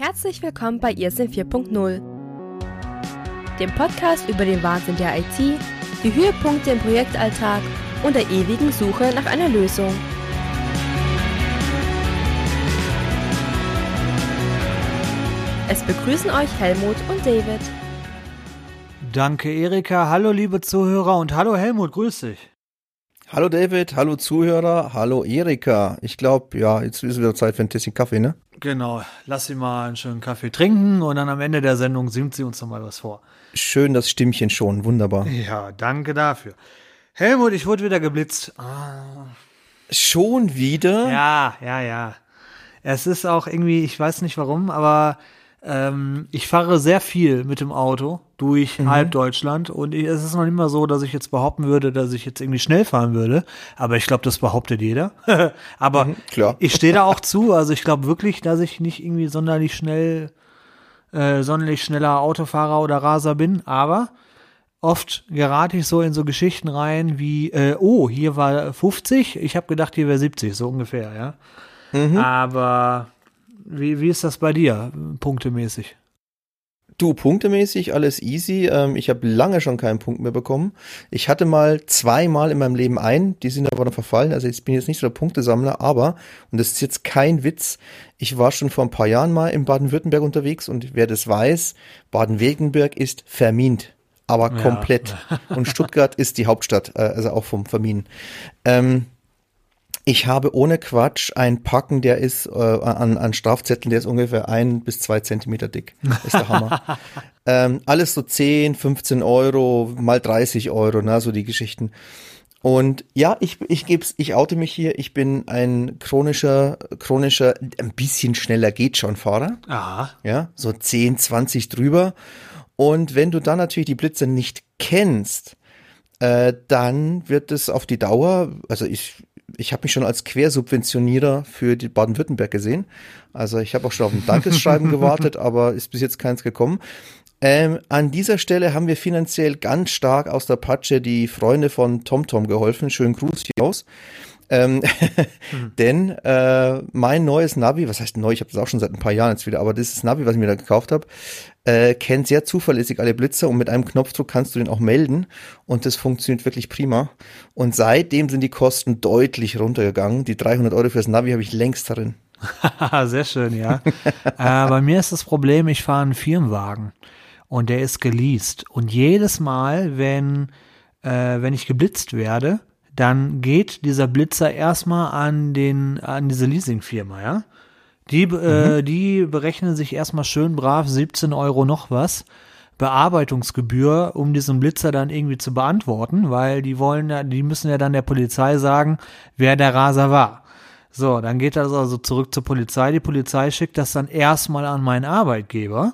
Herzlich willkommen bei ISIN 4.0, dem Podcast über den Wahnsinn der IT, die Höhepunkte im Projektalltag und der ewigen Suche nach einer Lösung. Es begrüßen euch Helmut und David. Danke, Erika. Hallo, liebe Zuhörer und hallo, Helmut. Grüß dich. Hallo David, hallo Zuhörer, hallo Erika. Ich glaube, ja, jetzt ist wieder Zeit für ein Tässchen Kaffee, ne? Genau, lass sie mal einen schönen Kaffee trinken und dann am Ende der Sendung singt sie uns noch mal was vor. Schön das Stimmchen schon, wunderbar. Ja, danke dafür. Helmut, ich wurde wieder geblitzt. Ah. Schon wieder? Ja, ja, ja. Es ist auch irgendwie, ich weiß nicht warum, aber ähm, ich fahre sehr viel mit dem Auto durch mhm. halb Deutschland und es ist noch nicht mal so, dass ich jetzt behaupten würde, dass ich jetzt irgendwie schnell fahren würde. Aber ich glaube, das behauptet jeder. aber mhm, ich stehe da auch zu. Also ich glaube wirklich, dass ich nicht irgendwie sonderlich schnell, äh, sonderlich schneller Autofahrer oder Raser bin. Aber oft gerate ich so in so Geschichten rein wie, äh, oh, hier war 50, ich habe gedacht, hier wäre 70, so ungefähr, ja. Mhm. Aber wie, wie ist das bei dir, punktemäßig? Du, punktemäßig alles easy. Ähm, ich habe lange schon keinen Punkt mehr bekommen. Ich hatte mal zweimal in meinem Leben ein, die sind aber noch verfallen. Also ich bin jetzt nicht so der Punktesammler, aber, und das ist jetzt kein Witz, ich war schon vor ein paar Jahren mal in Baden-Württemberg unterwegs und wer das weiß, Baden-Württemberg ist vermint. Aber komplett. Ja. Und Stuttgart ist die Hauptstadt, äh, also auch vom Verminen. Ähm, ich habe ohne Quatsch ein Packen, der ist äh, an, an Strafzetteln, der ist ungefähr ein bis zwei Zentimeter dick. Ist der Hammer. ähm, alles so 10, 15 Euro, mal 30 Euro, na, so die Geschichten. Und ja, ich, ich geb's, ich oute mich hier. Ich bin ein chronischer, chronischer, ein bisschen schneller geht schon Fahrer. Aha. Ja, so 10, 20 drüber. Und wenn du dann natürlich die Blitze nicht kennst, äh, dann wird es auf die Dauer, also ich, ich habe mich schon als Quersubventionierer für die Baden-Württemberg gesehen. Also ich habe auch schon auf ein Dankesschreiben gewartet, aber ist bis jetzt keins gekommen. Ähm, an dieser Stelle haben wir finanziell ganz stark aus der Patsche die Freunde von TomTom geholfen. Schönen Gruß hier aus. Ähm, mhm. Denn äh, mein neues Navi, was heißt neu, ich habe das auch schon seit ein paar Jahren jetzt wieder, aber dieses Navi, was ich mir da gekauft habe, äh, kennt sehr zuverlässig alle Blitzer und mit einem Knopfdruck kannst du den auch melden und das funktioniert wirklich prima. Und seitdem sind die Kosten deutlich runtergegangen. Die 300 Euro fürs Navi habe ich längst darin. sehr schön, ja. äh, bei mir ist das Problem, ich fahre einen Firmenwagen und der ist geleast und jedes Mal, wenn äh, wenn ich geblitzt werde, dann geht dieser Blitzer erstmal an den, an diese Leasingfirma, ja. Die, äh, mhm. äh, die berechnen sich erstmal schön brav 17 Euro noch was. Bearbeitungsgebühr, um diesen Blitzer dann irgendwie zu beantworten, weil die wollen ja, die müssen ja dann der Polizei sagen, wer der Raser war. So, dann geht das also zurück zur Polizei. Die Polizei schickt das dann erstmal an meinen Arbeitgeber.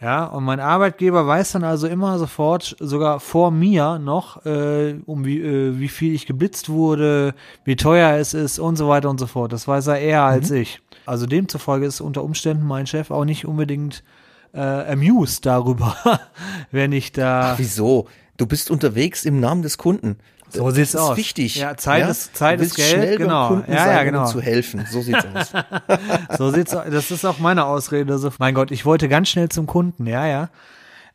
Ja, und mein Arbeitgeber weiß dann also immer sofort, sogar vor mir noch, äh, um wie, äh, wie viel ich geblitzt wurde, wie teuer es ist und so weiter und so fort. Das weiß er eher mhm. als ich. Also demzufolge ist unter Umständen mein Chef auch nicht unbedingt äh, amused darüber, wenn ich da. Ach, wieso? Du bist unterwegs im Namen des Kunden. So sieht's das aus. ist wichtig. Ja, Zeit ja? ist Zeit ist Geld, schnell genau. Kunden ja, sein, ja, genau. Um zu helfen. So sieht's aus. so sieht's aus. Das ist auch meine Ausrede. So, mein Gott, ich wollte ganz schnell zum Kunden. Ja, ja.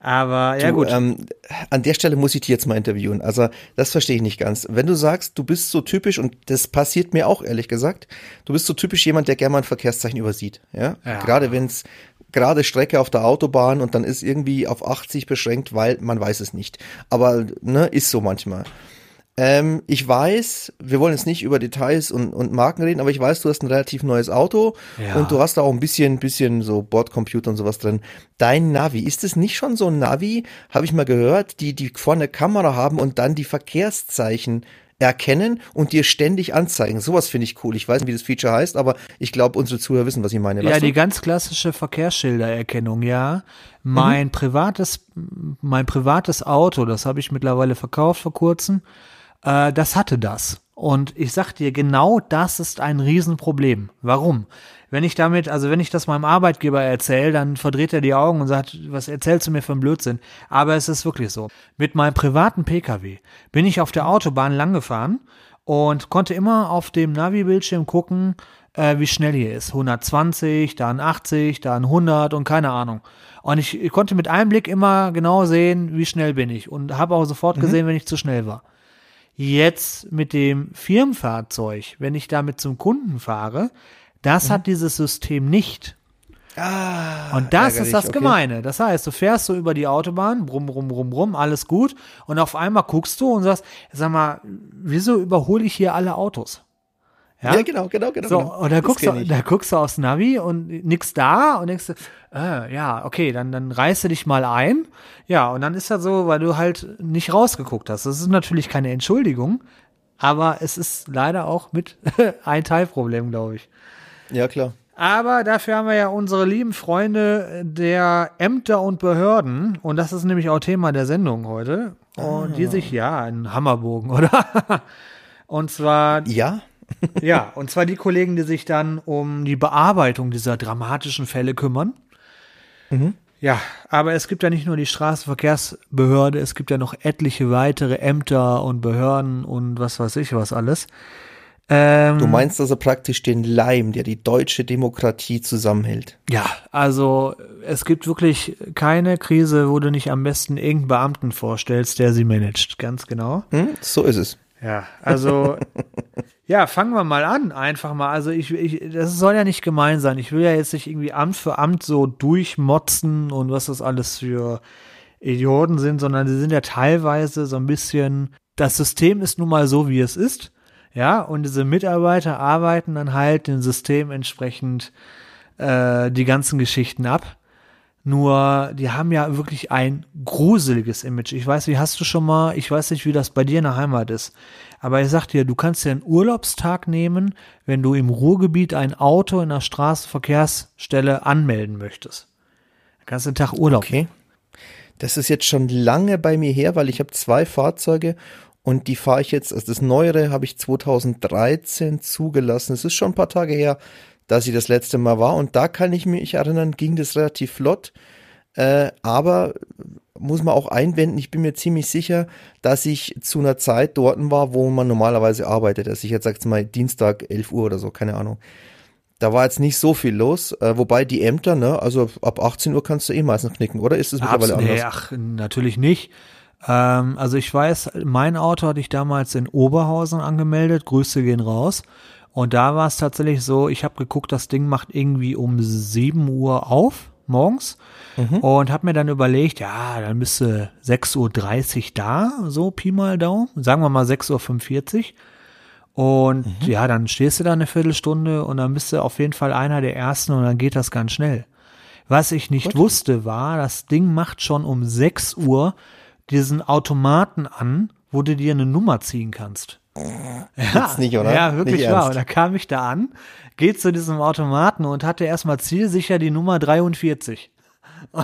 Aber ja du, gut. Ähm, an der Stelle muss ich dich jetzt mal interviewen. Also das verstehe ich nicht ganz. Wenn du sagst, du bist so typisch und das passiert mir auch ehrlich gesagt, du bist so typisch jemand, der gerne mal ein Verkehrszeichen übersieht. Ja. ja. Gerade wenn es gerade Strecke auf der Autobahn und dann ist irgendwie auf 80 beschränkt, weil man weiß es nicht. Aber ne, ist so manchmal. Ähm, ich weiß, wir wollen jetzt nicht über Details und, und Marken reden, aber ich weiß, du hast ein relativ neues Auto ja. und du hast da auch ein bisschen, bisschen so Bordcomputer und sowas drin. Dein Navi, ist es nicht schon so ein Navi, habe ich mal gehört, die, die vorne Kamera haben und dann die Verkehrszeichen erkennen und dir ständig anzeigen. Sowas finde ich cool. Ich weiß nicht, wie das Feature heißt, aber ich glaube, unsere Zuhörer wissen, was ich meine. Ja, die ganz klassische Verkehrsschildererkennung, ja. Mein mhm. privates, mein privates Auto, das habe ich mittlerweile verkauft vor kurzem äh, das hatte das. Und ich sag dir, genau das ist ein Riesenproblem. Warum? Wenn ich damit, also wenn ich das meinem Arbeitgeber erzähle, dann verdreht er die Augen und sagt, was erzählst du mir für einen Blödsinn? Aber es ist wirklich so. Mit meinem privaten Pkw bin ich auf der Autobahn langgefahren und konnte immer auf dem Navi-Bildschirm gucken, äh, wie schnell hier ist. 120, dann 80, dann 100 und keine Ahnung. Und ich, ich konnte mit einem Blick immer genau sehen, wie schnell bin ich und habe auch sofort Mhm. gesehen, wenn ich zu schnell war. Jetzt mit dem Firmenfahrzeug, wenn ich damit zum Kunden fahre, das Mhm. hat dieses System nicht. Ah, Und das ist das okay. Gemeine. Das heißt, du fährst so über die Autobahn, brumm, brumm, brumm, brumm, alles gut. Und auf einmal guckst du und sagst, sag mal, wieso überhole ich hier alle Autos? Ja, genau, genau, genau. So, genau. und da guckst, du, da guckst du aufs Navi und nix da und denkst, du, äh, ja, okay, dann, dann reißt du dich mal ein. Ja, und dann ist das so, weil du halt nicht rausgeguckt hast. Das ist natürlich keine Entschuldigung, aber es ist leider auch mit ein Teilproblem, glaube ich. Ja, klar. Aber dafür haben wir ja unsere lieben Freunde der Ämter und Behörden. Und das ist nämlich auch Thema der Sendung heute. Und die sich, ja, ein Hammerbogen, oder? und zwar, Ja, ja, und zwar die Kollegen, die sich dann um die Bearbeitung dieser dramatischen Fälle kümmern. Ja, aber es gibt ja nicht nur die Straßenverkehrsbehörde, es gibt ja noch etliche weitere Ämter und Behörden und was weiß ich was alles. Ähm, du meinst also praktisch den Leim, der die deutsche Demokratie zusammenhält. Ja, also es gibt wirklich keine Krise, wo du nicht am besten irgendeinen Beamten vorstellst, der sie managt. Ganz genau. Hm? So ist es. Ja, also ja, fangen wir mal an, einfach mal. Also ich, ich, das soll ja nicht gemein sein. Ich will ja jetzt nicht irgendwie Amt für Amt so durchmotzen und was das alles für Idioten sind, sondern sie sind ja teilweise so ein bisschen. Das System ist nun mal so, wie es ist. Ja, und diese Mitarbeiter arbeiten dann halt dem System entsprechend äh, die ganzen Geschichten ab. Nur, die haben ja wirklich ein gruseliges Image. Ich weiß, wie hast du schon mal, ich weiß nicht, wie das bei dir in der Heimat ist. Aber ich sag dir, du kannst dir einen Urlaubstag nehmen, wenn du im Ruhrgebiet ein Auto in der Straßenverkehrsstelle anmelden möchtest. Da kannst du einen Tag Urlaub. Okay. Das ist jetzt schon lange bei mir her, weil ich habe zwei Fahrzeuge und die fahre ich jetzt, also das neuere habe ich 2013 zugelassen. Es ist schon ein paar Tage her, dass ich das letzte Mal war und da kann ich mich erinnern, ging das relativ flott. Äh, aber muss man auch einwenden, ich bin mir ziemlich sicher, dass ich zu einer Zeit dort war, wo man normalerweise arbeitet. Also ich jetzt sag's mal Dienstag 11 Uhr oder so, keine Ahnung. Da war jetzt nicht so viel los, äh, wobei die Ämter, ne, also ab 18 Uhr kannst du eh meistens knicken, oder ist es mittlerweile Abs- nee, anders? ach, natürlich nicht. Ähm, also ich weiß, mein Auto hatte ich damals in Oberhausen angemeldet, Grüße gehen raus. Und da war es tatsächlich so, ich habe geguckt, das Ding macht irgendwie um 7 Uhr auf morgens und habe mir dann überlegt, ja, dann bist du 6.30 Uhr da, so Pi mal Daumen, sagen wir mal 6.45 Uhr. Und ja, dann stehst du da eine Viertelstunde und dann bist du auf jeden Fall einer der Ersten und dann geht das ganz schnell. Was ich nicht wusste, war, das Ding macht schon um 6 Uhr diesen Automaten an, wo du dir eine Nummer ziehen kannst. Ja, Jetzt nicht, oder? ja wirklich wahr. Und da kam ich da an, geht zu diesem Automaten und hatte erstmal zielsicher die Nummer 43.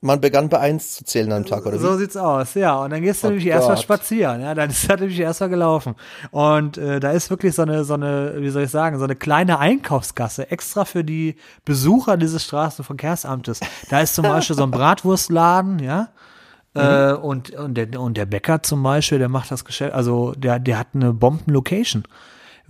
Man begann bei 1 zu zählen am Tag, oder So wie? sieht's aus, ja. Und dann gehst du Oh nämlich erstmal spazieren, ja. Dann ist das nämlich erstmal gelaufen. Und äh, da ist wirklich so eine, so eine, wie soll ich sagen, so eine kleine Einkaufsgasse extra für die Besucher dieses Straßenverkehrsamtes. Da ist zum Beispiel so ein Bratwurstladen, ja. Äh, und, und, der, und der Bäcker zum Beispiel, der macht das Geschäft, also der, der hat eine Bomben-Location.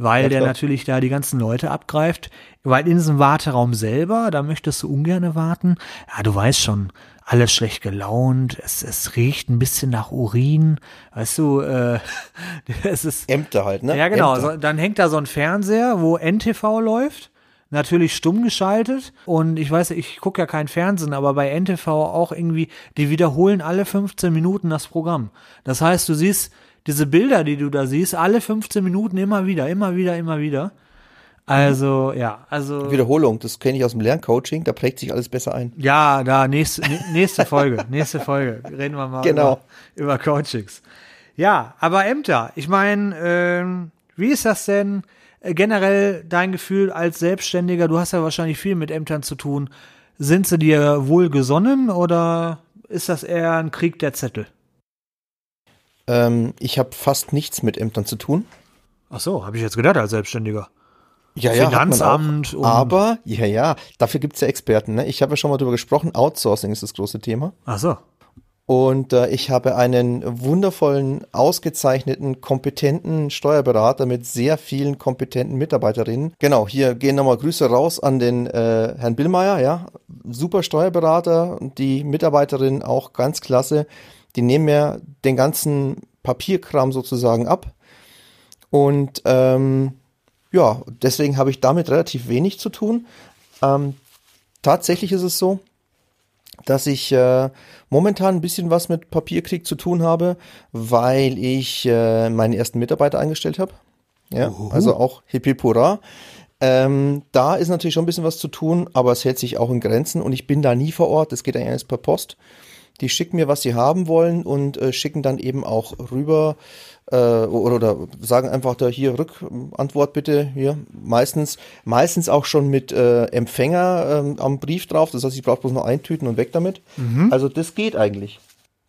Weil Ja, der klar. natürlich da die ganzen Leute abgreift. Weil in diesem Warteraum selber, da möchtest du ungerne warten. Ja, du weißt schon, alles schlecht gelaunt, es, es riecht ein bisschen nach Urin, weißt du, äh, es ist, Ämter halt, ne? ja genau, so, dann hängt da so ein Fernseher, wo NTV läuft, natürlich stumm geschaltet und ich weiß, ich gucke ja kein Fernsehen, aber bei NTV auch irgendwie, die wiederholen alle 15 Minuten das Programm. Das heißt, du siehst diese Bilder, die du da siehst, alle 15 Minuten immer wieder, immer wieder, immer wieder. Also, ja, also. Wiederholung, das kenne ich aus dem Lerncoaching, da prägt sich alles besser ein. Ja, da, nächste, nä- nächste Folge, nächste Folge. Reden wir mal Genau. über, über Coachings. Ja, aber Ämter, ich meine, ähm, wie ist das denn generell dein Gefühl als Selbstständiger? Du hast ja wahrscheinlich viel mit Ämtern zu tun. Sind sie dir wohl gesonnen oder ist das eher ein Krieg der Zettel? Ähm, ich habe fast nichts mit Ämtern zu tun. Ach so, habe ich jetzt gedacht als Selbstständiger. Ja, ja, Finanzamt Aber, ja, ja, dafür gibt's ja Experten. Ne? Ich habe ja schon mal drüber gesprochen, Outsourcing ist das große Thema. Ach so. Und äh, ich habe einen wundervollen, ausgezeichneten, kompetenten Steuerberater mit sehr vielen kompetenten Mitarbeiterinnen. Genau, hier gehen nochmal Grüße raus an den äh, Herrn Billmeier, ja. Super Steuerberater, die Mitarbeiterin auch ganz klasse. Die nehmen mir den ganzen Papierkram sozusagen ab. Und ähm, ja, deswegen habe ich damit relativ wenig zu tun. Ähm, tatsächlich ist es so, dass ich äh, momentan ein bisschen was mit Papierkrieg zu tun habe, weil ich äh, meinen ersten Mitarbeiter eingestellt habe. Ja, Uhu. also auch Hippipura. Ähm, da ist natürlich schon ein bisschen was zu tun, aber es hält sich auch in Grenzen und ich bin da nie vor Ort. Das geht eigentlich alles per Post. Die schicken mir, was sie haben wollen und äh, schicken dann eben auch rüber äh, oder, oder sagen einfach da hier Rückantwort bitte hier. Meistens, meistens auch schon mit äh, Empfänger äh, am Brief drauf. Das heißt, ich brauche bloß noch eintüten und weg damit. Mhm. Also das geht eigentlich.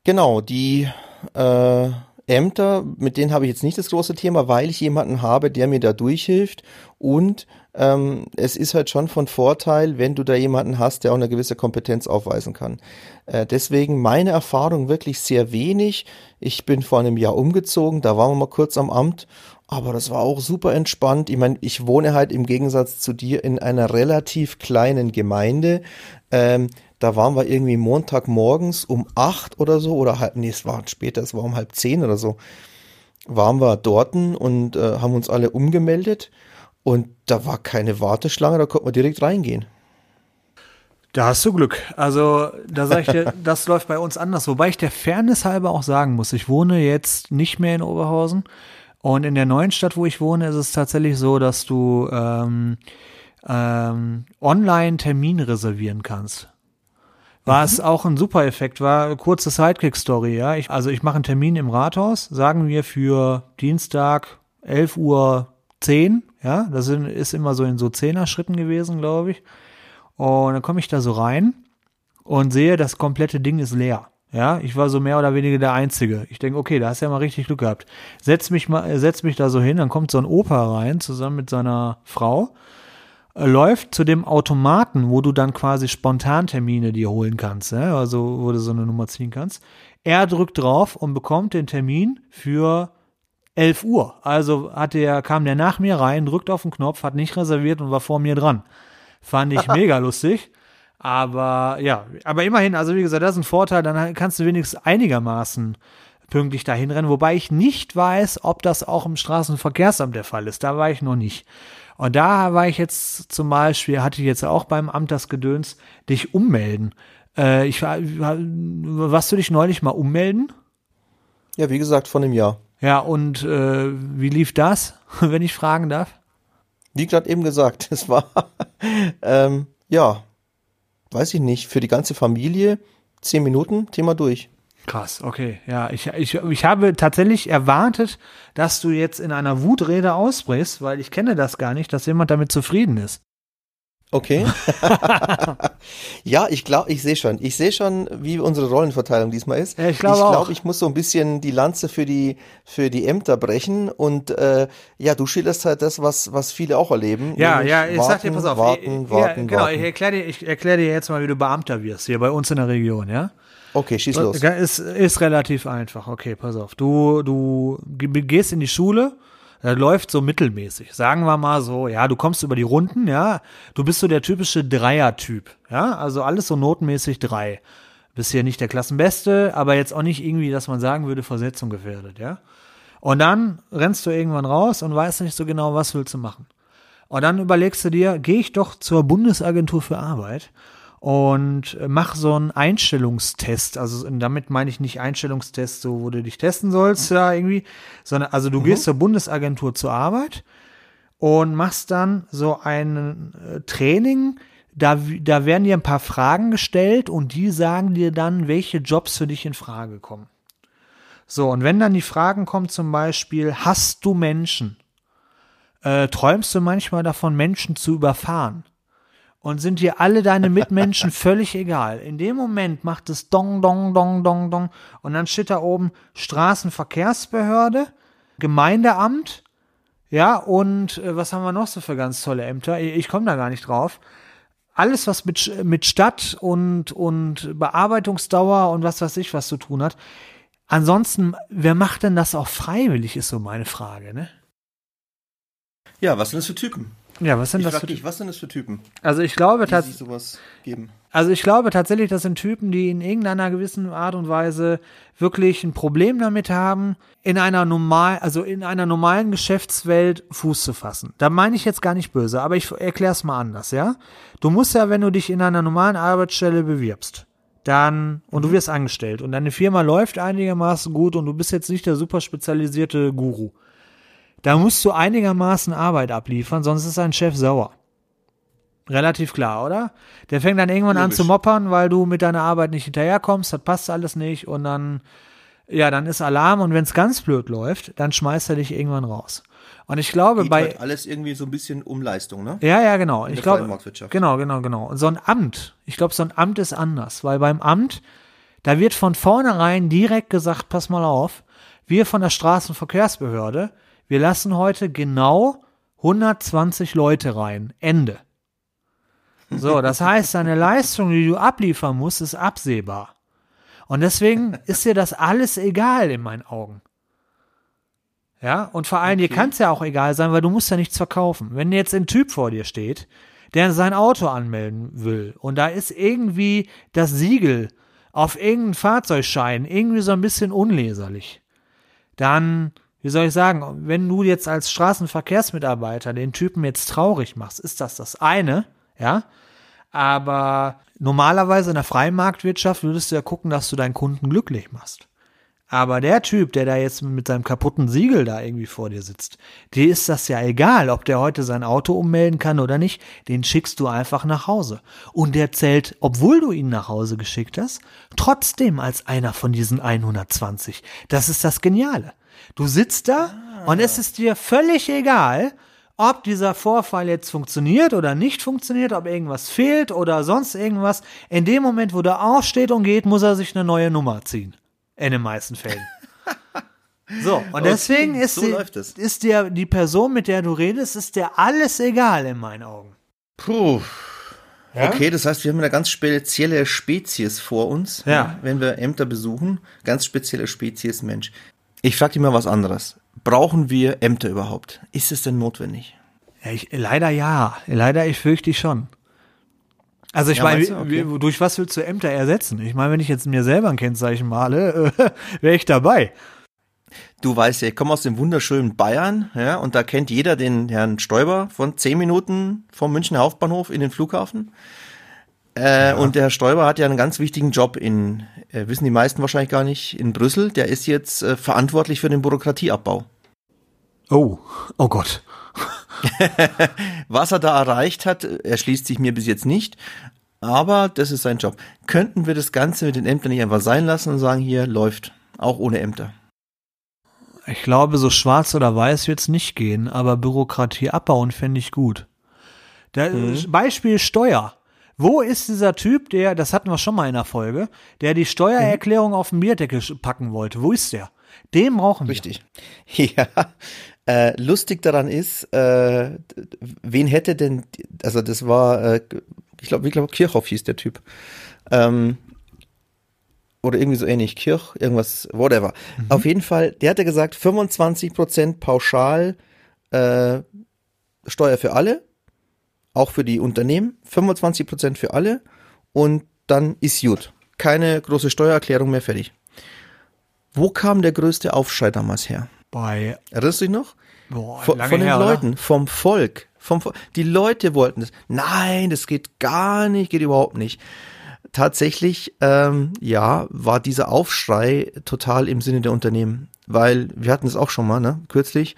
Genau, die äh, Ämter, mit denen habe ich jetzt nicht das große Thema, weil ich jemanden habe, der mir da durchhilft und ähm, es ist halt schon von Vorteil, wenn du da jemanden hast, der auch eine gewisse Kompetenz aufweisen kann. Äh, deswegen meine Erfahrung wirklich sehr wenig. Ich bin vor einem Jahr umgezogen, da waren wir mal kurz am Amt, aber das war auch super entspannt. Ich meine, ich wohne halt im Gegensatz zu dir in einer relativ kleinen Gemeinde. Ähm, da waren wir irgendwie Montagmorgens um acht oder so, oder halb, nee, es war später, es war um halb zehn oder so, waren wir dorten und äh, haben uns alle umgemeldet. Und da war keine Warteschlange, da konnte man direkt reingehen. Da hast du Glück. Also, da sage ich dir, das läuft bei uns anders. Wobei ich der Fairness halber auch sagen muss, ich wohne jetzt nicht mehr in Oberhausen. Und in der neuen Stadt, wo ich wohne, ist es tatsächlich so, dass du ähm, ähm, online Termin reservieren kannst. Was mhm. auch ein super Effekt war, kurze Sidekick-Story, ja. Ich, also ich mache einen Termin im Rathaus, sagen wir für Dienstag 11 Uhr 10, ja. Das ist immer so in so Zehner-Schritten gewesen, glaube ich. Und dann komme ich da so rein und sehe, das komplette Ding ist leer. Ja, ich war so mehr oder weniger der Einzige. Ich denke, okay, da hast du ja mal richtig Glück gehabt. Setz mich mal, setz mich da so hin, dann kommt so ein Opa rein, zusammen mit seiner Frau, äh, läuft zu dem Automaten, wo du dann quasi spontan Termine dir holen kannst, ja? also wo du so eine Nummer ziehen kannst. Er drückt drauf und bekommt den Termin für 11 Uhr. Also hat der, kam der nach mir rein, drückt auf den Knopf, hat nicht reserviert und war vor mir dran. Fand ich mega lustig. Aber ja, aber immerhin, also wie gesagt, das ist ein Vorteil, dann kannst du wenigstens einigermaßen pünktlich dahin rennen, wobei ich nicht weiß, ob das auch im Straßenverkehrsamt der Fall ist. Da war ich noch nicht. Und da war ich jetzt zum Beispiel, hatte ich jetzt auch beim Amt das Gedöns, dich ummelden. Äh, ich war, warst du dich neulich mal ummelden? Ja, wie gesagt, von einem Jahr. Ja, und äh, wie lief das, wenn ich fragen darf? wie gerade eben gesagt, es war, ähm, ja, weiß ich nicht, für die ganze Familie zehn Minuten, Thema durch. Krass, okay. Ja, ich, ich, ich habe tatsächlich erwartet, dass du jetzt in einer Wutrede ausbrichst, weil ich kenne das gar nicht, dass jemand damit zufrieden ist. Okay. ja, ich glaube, ich sehe schon. Ich sehe schon, wie unsere Rollenverteilung diesmal ist. Ja, ich glaube, ich, glaub, ich muss so ein bisschen die Lanze für die für die Ämter brechen und äh, ja, du schilderst halt das, was was viele auch erleben. Ja, ja, ich warten, sag dir, pass auf, warten, ich, warten, ja, genau, warten. ich erkläre dir, ich erkläre dir jetzt mal, wie du Beamter wirst hier bei uns in der Region, ja? Okay, schieß los. Ist, ist relativ einfach. Okay, pass auf. Du du gehst in die Schule das läuft so mittelmäßig. Sagen wir mal so, ja, du kommst über die Runden, ja, du bist so der typische Dreier-Typ, ja, also alles so notenmäßig drei. Bist hier nicht der Klassenbeste, aber jetzt auch nicht irgendwie, dass man sagen würde, Versetzung gefährdet, ja. Und dann rennst du irgendwann raus und weißt nicht so genau, was willst du machen. Und dann überlegst du dir, gehe ich doch zur Bundesagentur für Arbeit und mach so einen Einstellungstest. Also damit meine ich nicht Einstellungstest, so wo du dich testen sollst, ja, irgendwie, sondern also du mhm. gehst zur Bundesagentur zur Arbeit und machst dann so ein äh, Training. Da, da werden dir ein paar Fragen gestellt und die sagen dir dann, welche Jobs für dich in Frage kommen. So, und wenn dann die Fragen kommen, zum Beispiel, hast du Menschen? Äh, träumst du manchmal davon, Menschen zu überfahren? Und sind dir alle deine Mitmenschen völlig egal. In dem Moment macht es dong, dong, dong, dong, dong und dann steht da oben Straßenverkehrsbehörde, Gemeindeamt, ja, und äh, was haben wir noch so für ganz tolle Ämter? Ich, ich komme da gar nicht drauf. alles, was mit, mit Stadt und, und Bearbeitungsdauer und was weiß ich was zu tun hat. Ansonsten, wer macht denn das auch freiwillig, ist so meine Frage, ne? Ja, was sind das für Typen? Ja, was sind Ich das für dich, was sind das für Typen, Also ich glaube tatsächlich. Also ich glaube tatsächlich, das sind Typen, die in irgendeiner gewissen Art und Weise wirklich ein Problem damit haben, in einer normal, also in einer normalen Geschäftswelt Fuß zu fassen. Da meine ich jetzt gar nicht böse, aber ich erkläre es mal anders, ja? Du musst ja, wenn du dich in einer normalen Arbeitsstelle bewirbst, dann und du wirst angestellt und deine Firma läuft einigermaßen gut und du bist jetzt nicht der super spezialisierte Guru. Da musst du einigermaßen Arbeit abliefern, sonst ist dein Chef sauer. Relativ klar, oder? Der fängt dann irgendwann an Logisch. zu moppern, weil du mit deiner Arbeit nicht hinterherkommst, das passt alles nicht und dann, ja, dann ist Alarm und wenn es ganz blöd läuft, dann schmeißt er dich irgendwann raus. Und ich glaube, Geht bei, halt alles irgendwie so ein bisschen um Leistung, ne? ja, ja, genau. Ich der glaube, genau, genau, genau. Und so ein Amt, ich glaube, so ein Amt ist anders, weil beim Amt, da wird von vornherein direkt gesagt, pass mal auf, wir von der Straßenverkehrsbehörde, wir lassen heute genau 120 Leute rein. Ende. So, das heißt, deine Leistung, die du abliefern musst, ist absehbar. Und deswegen ist dir das alles egal in meinen Augen. Ja, und vor allem, dir Okay. kann es ja auch egal sein, weil du musst ja nichts verkaufen. Wenn jetzt ein Typ vor dir steht, der sein Auto anmelden will und da ist irgendwie das Siegel auf irgendeinem Fahrzeugschein irgendwie so ein bisschen unleserlich, dann, wie soll ich sagen, wenn du jetzt als Straßenverkehrsmitarbeiter den Typen jetzt traurig machst, ist das das eine, ja, aber normalerweise in der freien Marktwirtschaft würdest du ja gucken, dass du deinen Kunden glücklich machst. Aber der Typ, der da jetzt mit seinem kaputten Siegel da irgendwie vor dir sitzt, dir ist das ja egal, ob der heute sein Auto ummelden kann oder nicht, den schickst du einfach nach Hause. Und der zählt, obwohl du ihn nach Hause geschickt hast, trotzdem als einer von diesen 120. Das ist das Geniale. Du sitzt da und es ist dir völlig egal, ob dieser Vorfall jetzt funktioniert oder nicht funktioniert, ob irgendwas fehlt oder sonst irgendwas. In dem Moment, wo der aufsteht und geht, muss er sich eine neue Nummer ziehen. In den meisten Fällen. So, und deswegen ist, so die, läuft es. ist dir die Person, mit der du redest, ist dir alles egal in meinen Augen. Puh. Okay, das heißt, wir haben eine ganz spezielle Spezies vor uns, Ja. wenn wir Ämter besuchen. Ganz spezielle Spezies Mensch. Ich frage dich mal was anderes. Brauchen wir Ämter überhaupt? Ist es denn notwendig? Ich, leider ja. Leider, ich fürchte ich schon. Also ich Ja, meine? Okay. durch was willst du Ämter ersetzen? Ich meine, wenn ich jetzt mir selber ein Kennzeichen male, äh, wäre ich dabei. Du weißt ja, ich komme aus dem wunderschönen Bayern, ja, und da kennt jeder den Herrn Stoiber von zehn Minuten vom Münchner Hauptbahnhof in den Flughafen. Äh, Und der Herr Stoiber hat ja einen ganz wichtigen Job in, äh, wissen die meisten wahrscheinlich gar nicht, in Brüssel. Der ist jetzt äh, verantwortlich für den Bürokratieabbau. Oh, oh Gott. Was er da erreicht hat, erschließt sich mir bis jetzt nicht. Aber das ist sein Job. Könnten wir das Ganze mit den Ämtern nicht einfach sein lassen und sagen, hier läuft, auch ohne Ämter. Ich glaube, so schwarz oder weiß wird's nicht gehen, aber Bürokratie abbauen fände ich gut. Der, Beispiel Steuer. Wo ist dieser Typ, der, das hatten wir schon mal in der Folge, der die Steuererklärung auf den Bierdeckel packen wollte? Wo ist der? Den brauchen wir. Richtig. Ja. Äh, lustig daran ist, äh, wen hätte denn, also das war, äh, ich glaube, ich glaube, Kirchhoff hieß der Typ. Ähm, oder irgendwie so ähnlich, Kirch, irgendwas, whatever. Auf jeden Fall, der hatte gesagt, 25% pauschal äh, Steuer für alle, auch für die Unternehmen, 25% für alle und dann ist gut. Keine große Steuererklärung mehr fertig. Wo kam der größte Aufschrei damals her? Bei, Erinnerst du dich noch? boah, Von, von den her, oder? Leuten, vom Volk. Vom, Vo- die Leute wollten das. Nein, das geht gar nicht, geht überhaupt nicht. Tatsächlich, ähm, ja, war dieser Aufschrei total im Sinne der Unternehmen. Weil, wir hatten es auch schon mal, ne, kürzlich,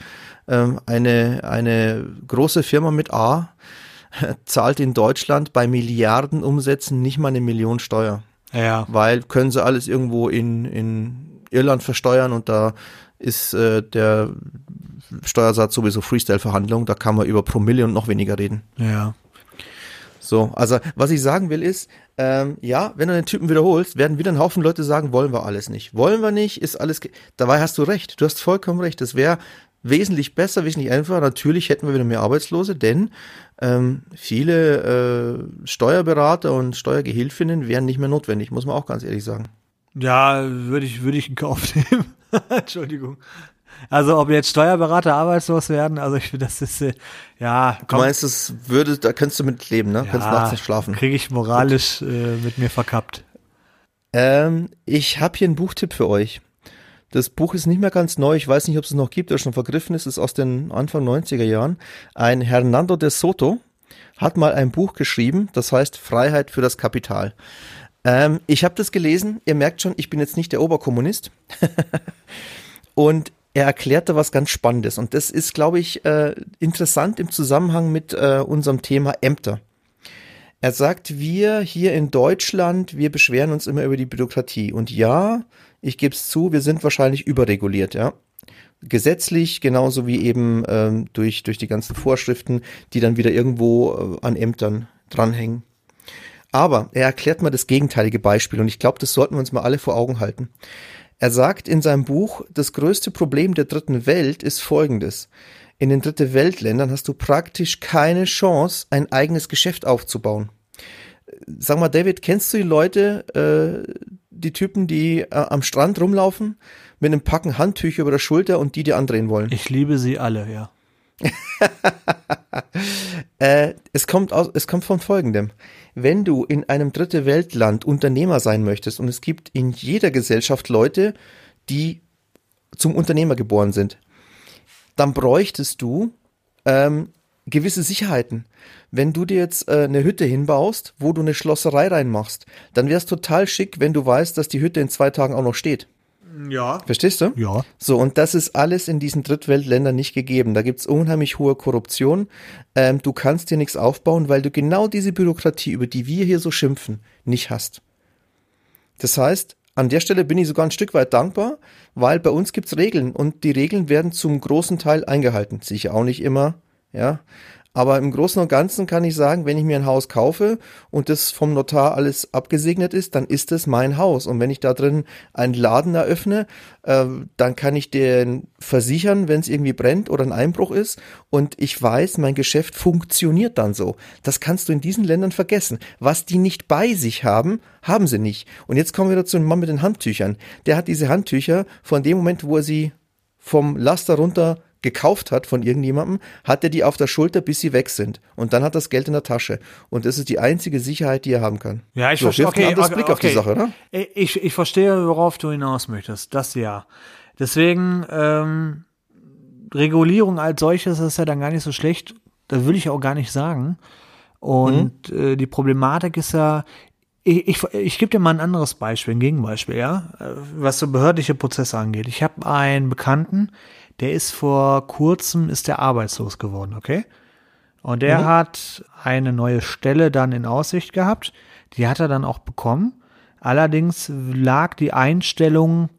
ähm, eine, eine große Firma mit A zahlt in Deutschland bei Milliarden Umsätzen nicht mal eine Million Steuer Ja. weil können sie alles irgendwo in, in Irland versteuern und da ist äh, der Steuersatz sowieso Freestyle-Verhandlung, da kann man über Promille und noch weniger reden. Ja. So, also was ich sagen will ist, ähm, ja, wenn du den Typen wiederholst, werden wieder ein Haufen Leute sagen, wollen wir alles nicht. Wollen wir nicht, ist alles, dabei hast du recht, du hast vollkommen recht, das wäre wesentlich besser, wesentlich einfacher. Natürlich hätten wir wieder mehr Arbeitslose, denn ähm, viele äh, Steuerberater und Steuergehilfinnen wären nicht mehr notwendig, muss man auch ganz ehrlich sagen. Ja, würde ich, würde ich in Kauf nehmen. Entschuldigung. Also ob jetzt Steuerberater arbeitslos werden, also ich finde, das ist äh, ja. Komm, du meinst, das würde, da könntest du mit leben, ne? Ja, Kannst nachts nicht schlafen. Kriege ich moralisch äh, mit mir verkappt. Ähm, ich habe hier einen Buchtipp für euch. Das Buch ist nicht mehr ganz neu. Ich weiß nicht, ob es noch gibt oder schon vergriffen ist. Es ist aus den Anfang 90er Jahren. Ein Hernando de Soto hat mal ein Buch geschrieben, das heißt Freiheit für das Kapital. Ähm, ich habe das gelesen. Ihr merkt schon, ich bin jetzt nicht der Oberkommunist. und er erklärte was ganz Spannendes. Und das ist, glaube ich, äh, interessant im Zusammenhang mit äh, unserem Thema Ämter. Er sagt, wir hier in Deutschland, wir beschweren uns immer über die Bürokratie. Und ja, ich gebe es zu, wir sind wahrscheinlich überreguliert, ja. Gesetzlich, genauso wie eben ähm, durch, durch die ganzen Vorschriften, die dann wieder irgendwo äh, an Ämtern dranhängen. Aber er erklärt mal das gegenteilige Beispiel und ich glaube, das sollten wir uns mal alle vor Augen halten. Er sagt in seinem Buch, das größte Problem der dritten Welt ist folgendes. In den dritte Weltländern hast du praktisch keine Chance, ein eigenes Geschäft aufzubauen. Sag mal, David, kennst du die Leute, äh, die Typen, die äh, am Strand rumlaufen, mit einem Packen Handtücher über der Schulter und die dir andrehen wollen? Ich liebe sie alle, ja. äh, es kommt aus, es kommt von folgendem wenn du in einem dritte Weltland Unternehmer sein möchtest und es gibt in jeder Gesellschaft Leute, die zum Unternehmer geboren sind, dann bräuchtest du ähm, gewisse Sicherheiten. Wenn du dir jetzt äh, eine Hütte hinbaust, wo du eine Schlosserei reinmachst, dann wäre es total schick, wenn du weißt, dass die Hütte in zwei Tagen auch noch steht. Ja. Verstehst du? Ja. So, und das ist alles in diesen Drittweltländern nicht gegeben. Da gibt's unheimlich hohe Korruption. Ähm, du kannst dir nichts aufbauen, weil du genau diese Bürokratie, über die wir hier so schimpfen, nicht hast. Das heißt, an der Stelle bin ich sogar ein Stück weit dankbar, weil bei uns gibt's Regeln und die Regeln werden zum großen Teil eingehalten. Sicher auch nicht immer, ja. Aber im Großen und Ganzen kann ich sagen, wenn ich mir ein Haus kaufe und das vom Notar alles abgesegnet ist, dann ist es mein Haus. Und wenn ich da drin einen Laden eröffne, äh, dann kann ich den versichern, wenn es irgendwie brennt oder ein Einbruch ist. Und ich weiß, mein Geschäft funktioniert dann so. Das kannst du in diesen Ländern vergessen. Was die nicht bei sich haben, haben sie nicht. Und jetzt kommen wir dazu einem Mann mit den Handtüchern. Der hat diese Handtücher von dem Moment, wo er sie vom Laster runter gekauft hat von irgendjemandem, hat er die auf der Schulter, bis sie weg sind. Und dann hat das Geld in der Tasche. Und das ist die einzige Sicherheit, die er haben kann. Ja, ich so, verstehe. Okay, okay, Blick okay. auf die Sache, oder? Ich, ich verstehe, worauf du hinaus möchtest. Das ja. Deswegen, ähm, Regulierung als solches ist ja dann gar nicht so schlecht. Das will ich auch gar nicht sagen. Und mhm. äh, die Problematik ist ja, ich, ich, ich gebe dir mal ein anderes Beispiel, ein Gegenbeispiel, ja, äh, was so behördliche Prozesse angeht. Ich habe einen Bekannten, der ist vor kurzem, ist der arbeitslos geworden, okay? Und der mhm. hat eine neue Stelle dann in Aussicht gehabt. Die hat er dann auch bekommen. Allerdings lag die Einstellung,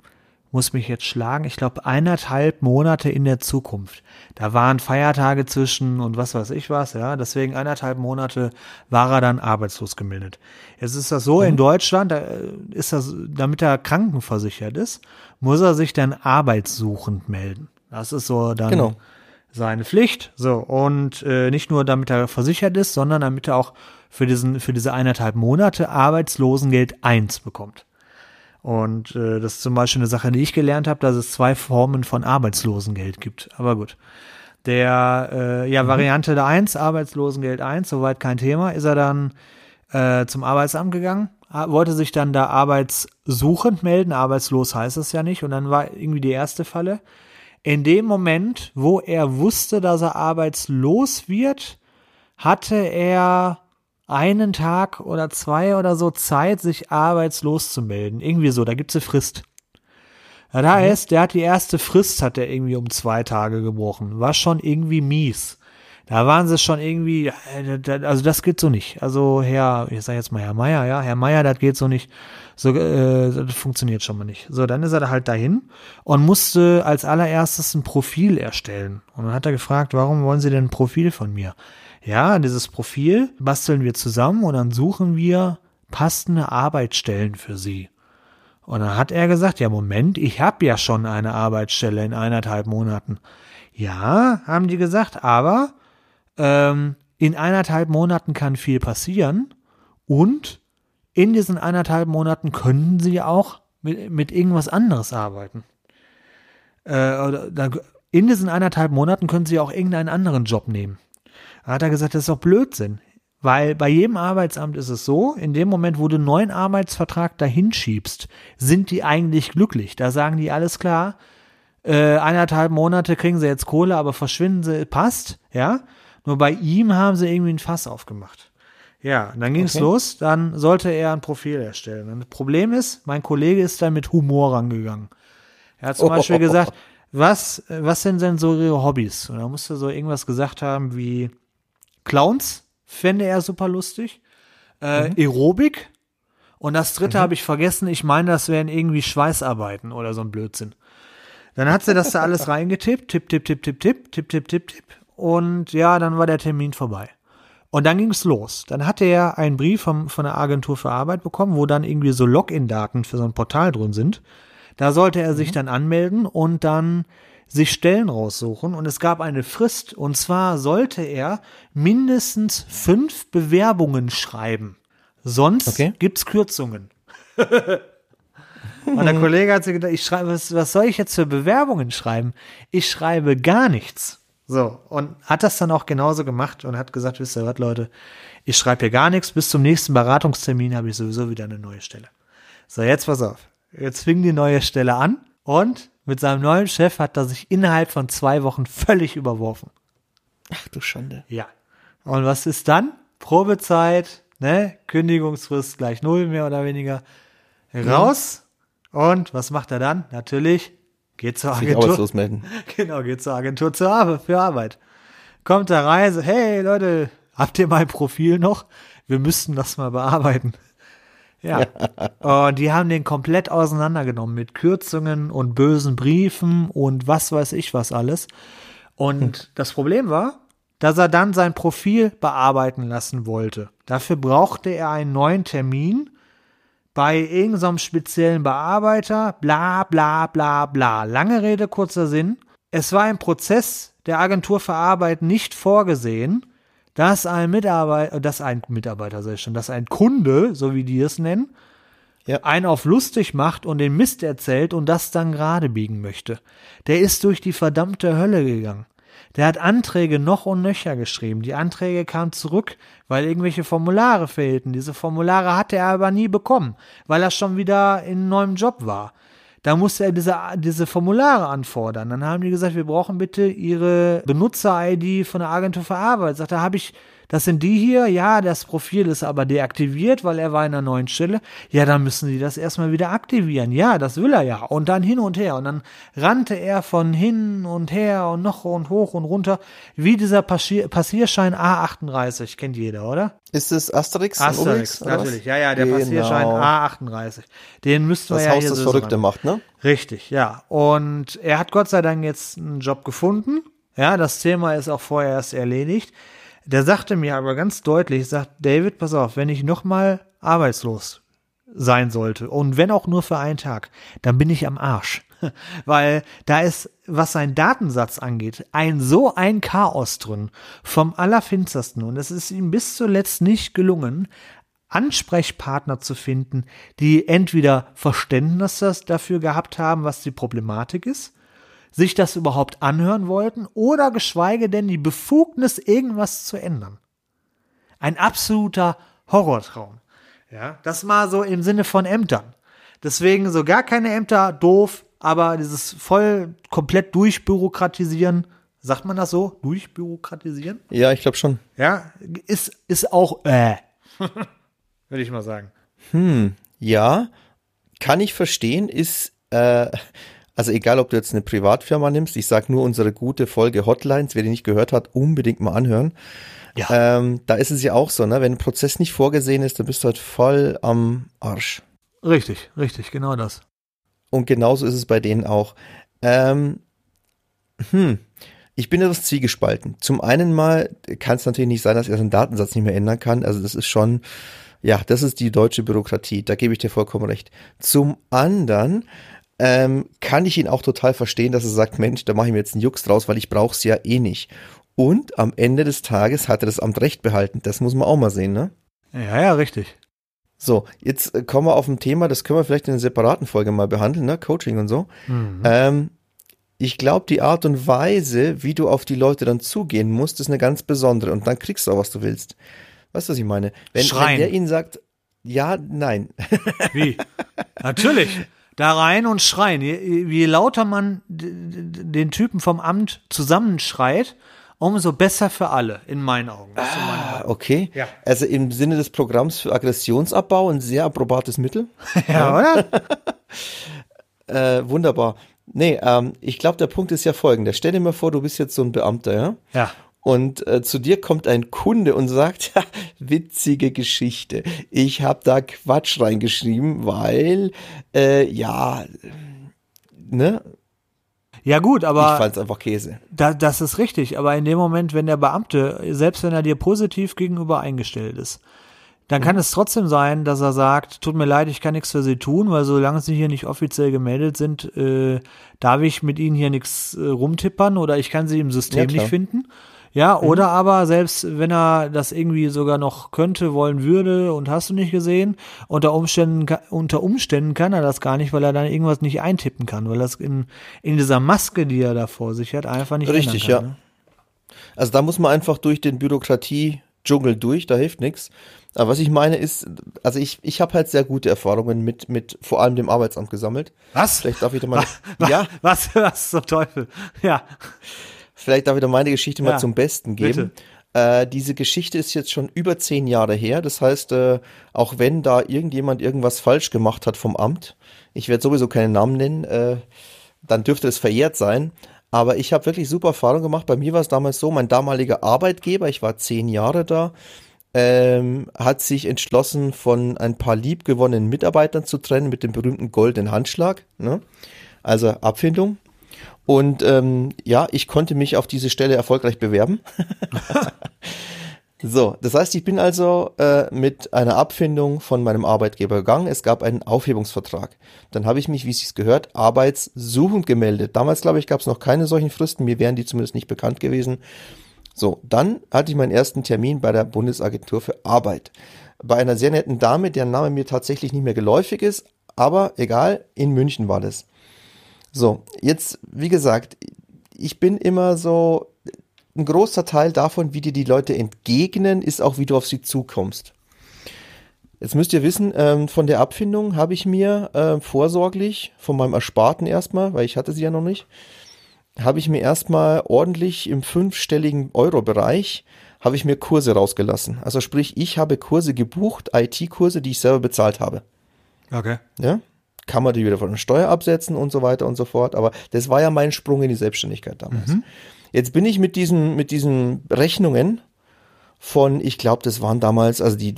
muss mich jetzt schlagen, ich glaube eineinhalb Monate in der Zukunft. Da waren Feiertage zwischen und was weiß ich was, ja. Deswegen eineinhalb Monate war er dann arbeitslos gemeldet. Jetzt ist das so, mhm. in Deutschland, da ist das, damit er krankenversichert ist, muss er sich dann arbeitssuchend melden. Das ist so dann genau. seine Pflicht. So, und äh, nicht nur damit er versichert ist, sondern damit er auch für, diesen, für diese eineinhalb Monate Arbeitslosengeld 1 bekommt. Und äh, das ist zum Beispiel eine Sache, die ich gelernt habe, dass es zwei Formen von Arbeitslosengeld gibt. Aber gut. Der äh, ja, mhm. Variante der 1, Arbeitslosengeld 1, soweit kein Thema, ist er dann äh, zum Arbeitsamt gegangen, wollte sich dann da arbeitssuchend melden, arbeitslos heißt es ja nicht. Und dann war irgendwie die erste Falle, in dem Moment, wo er wusste, dass er arbeitslos wird, hatte er einen Tag oder zwei oder so Zeit, sich arbeitslos zu melden. Irgendwie so, da gibt's eine Frist. Das heißt, der hat die erste Frist, hat er irgendwie um zwei Tage gebrochen. War schon irgendwie mies. Da waren sie schon irgendwie, äh, also das geht so nicht. Also Herr, ich sag jetzt mal Herr Meier, ja, Herr Meier, das geht so nicht. So, äh, das funktioniert schon mal nicht. So, dann ist er halt dahin und musste als allererstes ein Profil erstellen. Und dann hat er gefragt, warum wollen Sie denn ein Profil von mir? Ja, dieses Profil basteln wir zusammen und dann suchen wir passende Arbeitsstellen für Sie. Und dann hat er gesagt, ja Moment, ich habe ja schon eine Arbeitsstelle in eineinhalb Monaten. Ja, haben die gesagt, aber ähm, in eineinhalb Monaten kann viel passieren und in diesen eineinhalb Monaten können sie auch mit, mit irgendwas anderes arbeiten. Äh, in diesen eineinhalb Monaten können sie auch irgendeinen anderen Job nehmen. Da hat er gesagt, das ist doch Blödsinn. Weil bei jedem Arbeitsamt ist es so, in dem Moment, wo du einen neuen Arbeitsvertrag dahin schiebst, sind die eigentlich glücklich. Da sagen die alles klar, äh, eineinhalb Monate kriegen sie jetzt Kohle, aber verschwinden sie, passt, ja. Nur bei ihm haben sie irgendwie ein Fass aufgemacht. Ja, dann ging's okay. los, dann sollte er ein Profil erstellen. Und das Problem ist, mein Kollege ist dann mit Humor rangegangen. Er hat zum oh, Beispiel gesagt, was, was sind denn so ihre Hobbys? Und da musste so irgendwas gesagt haben wie Clowns, fände er super lustig. Äh, mhm. Aerobik. Und das dritte mhm. habe ich vergessen. Ich meine, das wären irgendwie Schweißarbeiten oder so ein Blödsinn. Dann hat sie das da alles reingetippt. Tipp, tipp, tipp, tipp, tipp, tipp, tipp, tipp, tipp. Und ja, dann war der Termin vorbei. Und dann ging es los. Dann hatte er einen Brief vom, von der Agentur für Arbeit bekommen, wo dann irgendwie so Login-Daten für so ein Portal drin sind. Da sollte er sich mhm. dann anmelden und dann sich Stellen raussuchen und es gab eine Frist und zwar sollte er mindestens fünf Bewerbungen schreiben. Sonst okay. gibt's Kürzungen. und der Kollege hat sich gedacht, ich schreibe, was, was soll ich jetzt für Bewerbungen schreiben? Ich schreibe gar nichts. So, und hat das dann auch genauso gemacht und hat gesagt, wisst ihr was, Leute, ich schreibe hier gar nichts, bis zum nächsten Beratungstermin habe ich sowieso wieder eine neue Stelle. So, jetzt pass auf. Jetzt fing die neue Stelle an und mit seinem neuen Chef hat er sich innerhalb von zwei Wochen völlig überworfen. Ach du Schande. Ja. Und was ist dann? Probezeit, ne? Kündigungsfrist gleich null, mehr oder weniger. Raus. Mhm. Und was macht er dann? Natürlich geht zur Agentur. Genau, geht zur Agentur zur Arbeit, für Arbeit. Kommt da rein, so, hey Leute, habt ihr mein Profil noch? Wir müssten das mal bearbeiten. Ja. Und die haben den komplett auseinandergenommen mit Kürzungen und bösen Briefen und was weiß ich was alles. Und hm. das Problem war, dass er dann sein Profil bearbeiten lassen wollte. Dafür brauchte er einen neuen Termin bei irgendeinem speziellen Bearbeiter, bla bla bla bla. Lange Rede, kurzer Sinn. Es war ein Prozess der Agentur für Arbeit nicht vorgesehen, dass ein Mitarbeiter, dass ein Mitarbeiter, sag ich schon, dass ein Kunde, so wie die es nennen, ja. einen auf lustig macht und den Mist erzählt und das dann gerade biegen möchte. Der ist durch die verdammte Hölle gegangen. Der hat Anträge noch und nöcher geschrieben. Die Anträge kamen zurück, weil irgendwelche Formulare fehlten. Diese Formulare hatte er aber nie bekommen, weil er schon wieder in einem neuen Job war. Da musste er diese, diese Formulare anfordern. Dann haben die gesagt, wir brauchen bitte ihre Benutzer-ID von der Agentur für Arbeit. Sagt, da habe ich das sind die hier, ja, das Profil ist aber deaktiviert, weil er war in einer neuen Stelle. Ja, dann müssen sie das erstmal wieder aktivieren. Ja, das will er ja. Und dann hin und her. Und dann rannte er von hin und her und noch und hoch und runter, wie dieser Passier Passierschein A38. Kennt jeder, oder? Ist es Asterix? Asterix, natürlich. Ja, ja, der genau. Passierschein A38. Den müssten wir das ja Haus hier das so Verrückte ran. macht, ne? Richtig, ja. Und er hat Gott sei Dank jetzt einen Job gefunden. Ja, das Thema ist auch vorher erst erledigt. Der sagte mir aber ganz deutlich, sagt, David, pass auf, wenn ich nochmal arbeitslos sein sollte und wenn auch nur für einen Tag, dann bin ich am Arsch. Weil da ist, was sein Datensatz angeht, ein so ein Chaos drin vom Allerfinstersten und es ist ihm bis zuletzt nicht gelungen, Ansprechpartner zu finden, die entweder Verständnis dafür gehabt haben, was die Problematik ist, sich das überhaupt anhören wollten oder geschweige denn die Befugnis, irgendwas zu ändern. Ein absoluter Horrortraum. Ja, das mal so im Sinne von Ämtern. Deswegen so gar keine Ämter, doof, aber dieses voll komplett durchbürokratisieren, sagt man das so? Durchbürokratisieren? Ja, ich glaube schon. Ja, ist, ist auch äh. Würde ich mal sagen. Hm, ja, kann ich verstehen, ist äh, also egal, ob du jetzt eine Privatfirma nimmst, ich sage nur unsere gute Folge Hotlines, wer die nicht gehört hat, unbedingt mal anhören. Ja. Ähm, da ist es ja auch so, ne? Wenn ein Prozess nicht vorgesehen ist, dann bist du halt voll am Arsch. Richtig, richtig, genau das. Und genauso ist es bei denen auch. Ähm, hm, ich bin etwas zwiegespalten. Zum einen mal kann es natürlich nicht sein, dass er seinen Datensatz nicht mehr ändern kann. Also das ist schon Ja, das ist die deutsche Bürokratie, da gebe ich dir vollkommen recht. Zum anderen ähm, kann ich ihn auch total verstehen, dass er sagt, Mensch, da mache ich mir jetzt einen Jux draus, weil ich brauche es ja eh nicht. Und am Ende des Tages hat er das Amt recht behalten. Das muss man auch mal sehen, ne? Ja, ja, richtig. So, jetzt äh, kommen wir auf ein Thema, das können wir vielleicht in einer separaten Folge mal behandeln, ne? Coaching und so. Mhm. Ähm, ich glaube, die Art und Weise, wie du auf die Leute dann zugehen musst, ist eine ganz besondere. Und dann kriegst du auch, was du willst. Weißt du, was ich meine? Wenn, wenn Schreien. der ihnen sagt, ja, nein. Wie? Natürlich. Da rein und schreien. Je, je lauter man den Typen vom Amt zusammenschreit, umso besser für alle, in meinen Augen. Ah, okay. Ja. Also im Sinne des Programms für Aggressionsabbau ein sehr approbates Mittel. Ja, oder? Äh, wunderbar. Nee, ähm, ich glaube, der Punkt ist ja folgender. Stell dir mal vor, du bist jetzt so ein Beamter, ja? Ja. Und äh, zu dir kommt ein Kunde und sagt, "Ha, witzige Geschichte. Ich habe da Quatsch reingeschrieben, weil, äh, ja, ne? Ja, gut, Ich aber fand's einfach Käse. da, das ist richtig. Aber in dem Moment, wenn der Beamte, selbst wenn er dir positiv gegenüber eingestellt ist, dann kann es trotzdem sein, dass er sagt, tut mir leid, ich kann nichts für Sie tun, weil solange Sie hier nicht offiziell gemeldet sind, äh, darf ich mit Ihnen hier nichts äh, rumtippern oder ich kann Sie im System Ja, nicht finden. Ja, oder aber selbst wenn er das irgendwie sogar noch könnte, wollen würde und hast du nicht gesehen, unter Umständen, unter Umständen kann er das gar nicht, weil er dann irgendwas nicht eintippen kann, weil das in, in dieser Maske, die er da vor sich hat, einfach nicht Richtig, kann, ja. Ne? Also da muss man einfach durch den Bürokratie-Dschungel durch, da hilft nichts. Aber was ich meine ist, also ich, ich habe halt sehr gute Erfahrungen mit, mit vor allem dem Arbeitsamt gesammelt. Was? Vielleicht darf ich da mal, Wa- ja, Was, was zum Teufel? Ja. Vielleicht darf ich da meine Geschichte mal Ja, zum Besten geben. Äh, diese Geschichte ist jetzt schon über zehn Jahre her. Das heißt, äh, auch wenn da irgendjemand irgendwas falsch gemacht hat vom Amt, ich werde sowieso keinen Namen nennen, äh, dann dürfte es verjährt sein. Aber ich habe wirklich super Erfahrung gemacht. Bei mir war es damals so, mein damaliger Arbeitgeber, ich war zehn Jahre da, ähm, hat sich entschlossen, von ein paar liebgewonnenen Mitarbeitern zu trennen mit dem berühmten goldenen Handschlag. Ne? Also Abfindung. Und ähm, ja, ich konnte mich auf diese Stelle erfolgreich bewerben. so, das heißt, ich bin also äh, mit einer Abfindung von meinem Arbeitgeber gegangen. Es gab einen Aufhebungsvertrag. Dann habe ich mich, wie es sich gehört, arbeitssuchend gemeldet. Damals, glaube ich, gab es noch keine solchen Fristen. Mir wären die zumindest nicht bekannt gewesen. So, dann hatte ich meinen ersten Termin bei der Bundesagentur für Arbeit. Bei einer sehr netten Dame, deren Name mir tatsächlich nicht mehr geläufig ist, aber egal, in München war das. So, jetzt, wie gesagt, ich bin immer so, ein großer Teil davon, wie dir die Leute entgegnen, ist auch, wie du auf sie zukommst. Jetzt müsst ihr wissen, ähm, von der Abfindung habe ich mir äh, vorsorglich, von meinem Ersparten erstmal, weil ich hatte sie ja noch nicht, habe ich mir erstmal ordentlich im fünfstelligen Euro-Bereich, habe ich mir Kurse rausgelassen. Also sprich, ich habe Kurse gebucht, IT-Kurse, die ich selber bezahlt habe. Okay. Ja? Kann man die wieder von der Steuer absetzen und so weiter und so fort. Aber das war ja mein Sprung in die Selbstständigkeit damals. Jetzt bin ich mit diesen, mit diesen Rechnungen von, ich glaube, das waren damals, also die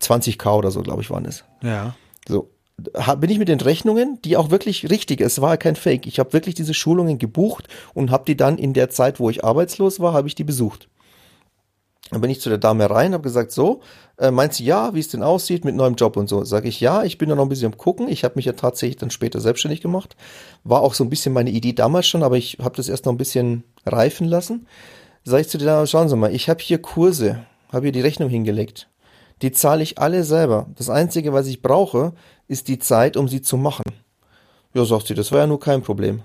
20k oder so, glaube ich, waren es. Ja. So, bin ich mit den Rechnungen, die auch wirklich richtig, es war kein Fake. Ich habe wirklich diese Schulungen gebucht und habe die dann in der Zeit, wo ich arbeitslos war, habe ich die besucht. Dann bin ich zu der Dame rein, habe gesagt, so, äh, meint sie ja, wie es denn aussieht mit neuem Job und so. Sage ich, ja, ich bin da noch ein bisschen am gucken. Ich habe mich ja tatsächlich dann später selbstständig gemacht. War auch so ein bisschen meine Idee damals schon, aber ich habe das erst noch ein bisschen reifen lassen. Sag ich zu der Dame, schauen Sie mal, ich habe hier Kurse, habe hier die Rechnung hingelegt. Die zahle ich alle selber. Das Einzige, was ich brauche, ist die Zeit, um sie zu machen. Ja, sagt sie, das war ja nur kein Problem.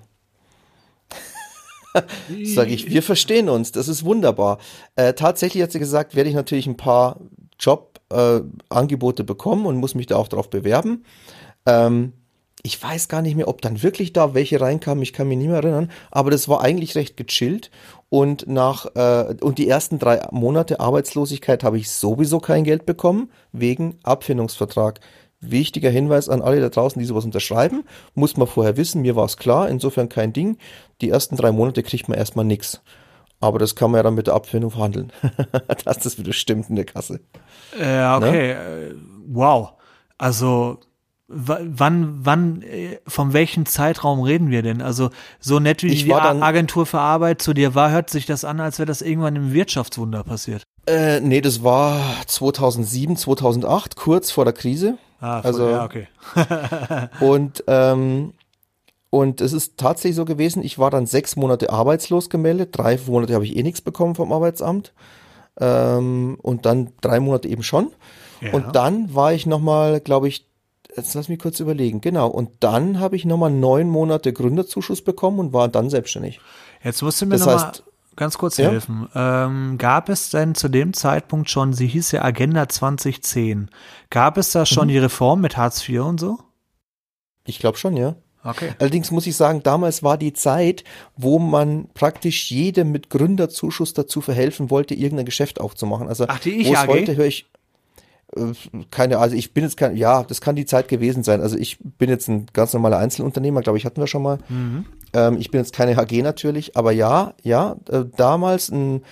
Sage ich, wir verstehen uns, das ist wunderbar. Äh, tatsächlich hat sie gesagt, werde ich natürlich ein paar Jobangebote äh, bekommen und muss mich da auch drauf bewerben. Ähm, ich weiß gar nicht mehr, ob dann wirklich da welche reinkamen, ich kann mich nicht mehr erinnern, aber das war eigentlich recht gechillt und nach äh, und die ersten drei Monate Arbeitslosigkeit habe ich sowieso kein Geld bekommen wegen Abfindungsvertrag. Wichtiger Hinweis an alle da draußen, die sowas unterschreiben, muss man vorher wissen, mir war es klar, insofern kein Ding. Die ersten drei Monate kriegt man erstmal nix. Aber das kann man ja dann mit der Abfindung verhandeln, dass das wieder stimmt in der Kasse. Ja, okay. Äh, Wow. Also wa- wann, wann, äh, von welchem Zeitraum reden wir denn? Also so nett wie Ich die Agentur für Arbeit zu dir war, hört sich das an, als wäre das irgendwann im Wirtschaftswunder passiert. Äh, nee, das war 2007, 2008, kurz vor der Krise. Ah, Also- ja, okay. Und, ähm, und es ist tatsächlich so gewesen, ich war dann sechs Monate arbeitslos gemeldet. Drei Monate habe ich eh nichts bekommen vom Arbeitsamt. Ähm, und dann drei Monate eben schon. Ja. Und dann war ich nochmal, glaube ich, jetzt lass mich kurz überlegen, genau. Und dann habe ich nochmal neun Monate Gründerzuschuss bekommen und war dann selbstständig. Jetzt musst du mir Das noch mal heißt- ganz kurz Ja? helfen. Ähm, gab es denn zu dem Zeitpunkt schon, sie hieß ja Agenda 2010, gab es da Mhm. schon die Reform mit Hartz IV und so? Ich glaube schon, ja. Okay. Allerdings muss ich sagen, damals war die Zeit, wo man praktisch jedem mit Gründerzuschuss dazu verhelfen wollte, irgendein Geschäft aufzumachen. Also Ach, die Ich-AG? heute höre ich äh, keine, also ich bin jetzt kein, ja, das kann die Zeit gewesen sein. Also ich bin jetzt ein ganz normaler Einzelunternehmer, glaube ich, hatten wir schon mal. Mhm. Ähm, ich bin jetzt keine HG natürlich, aber ja, ja, äh, damals ein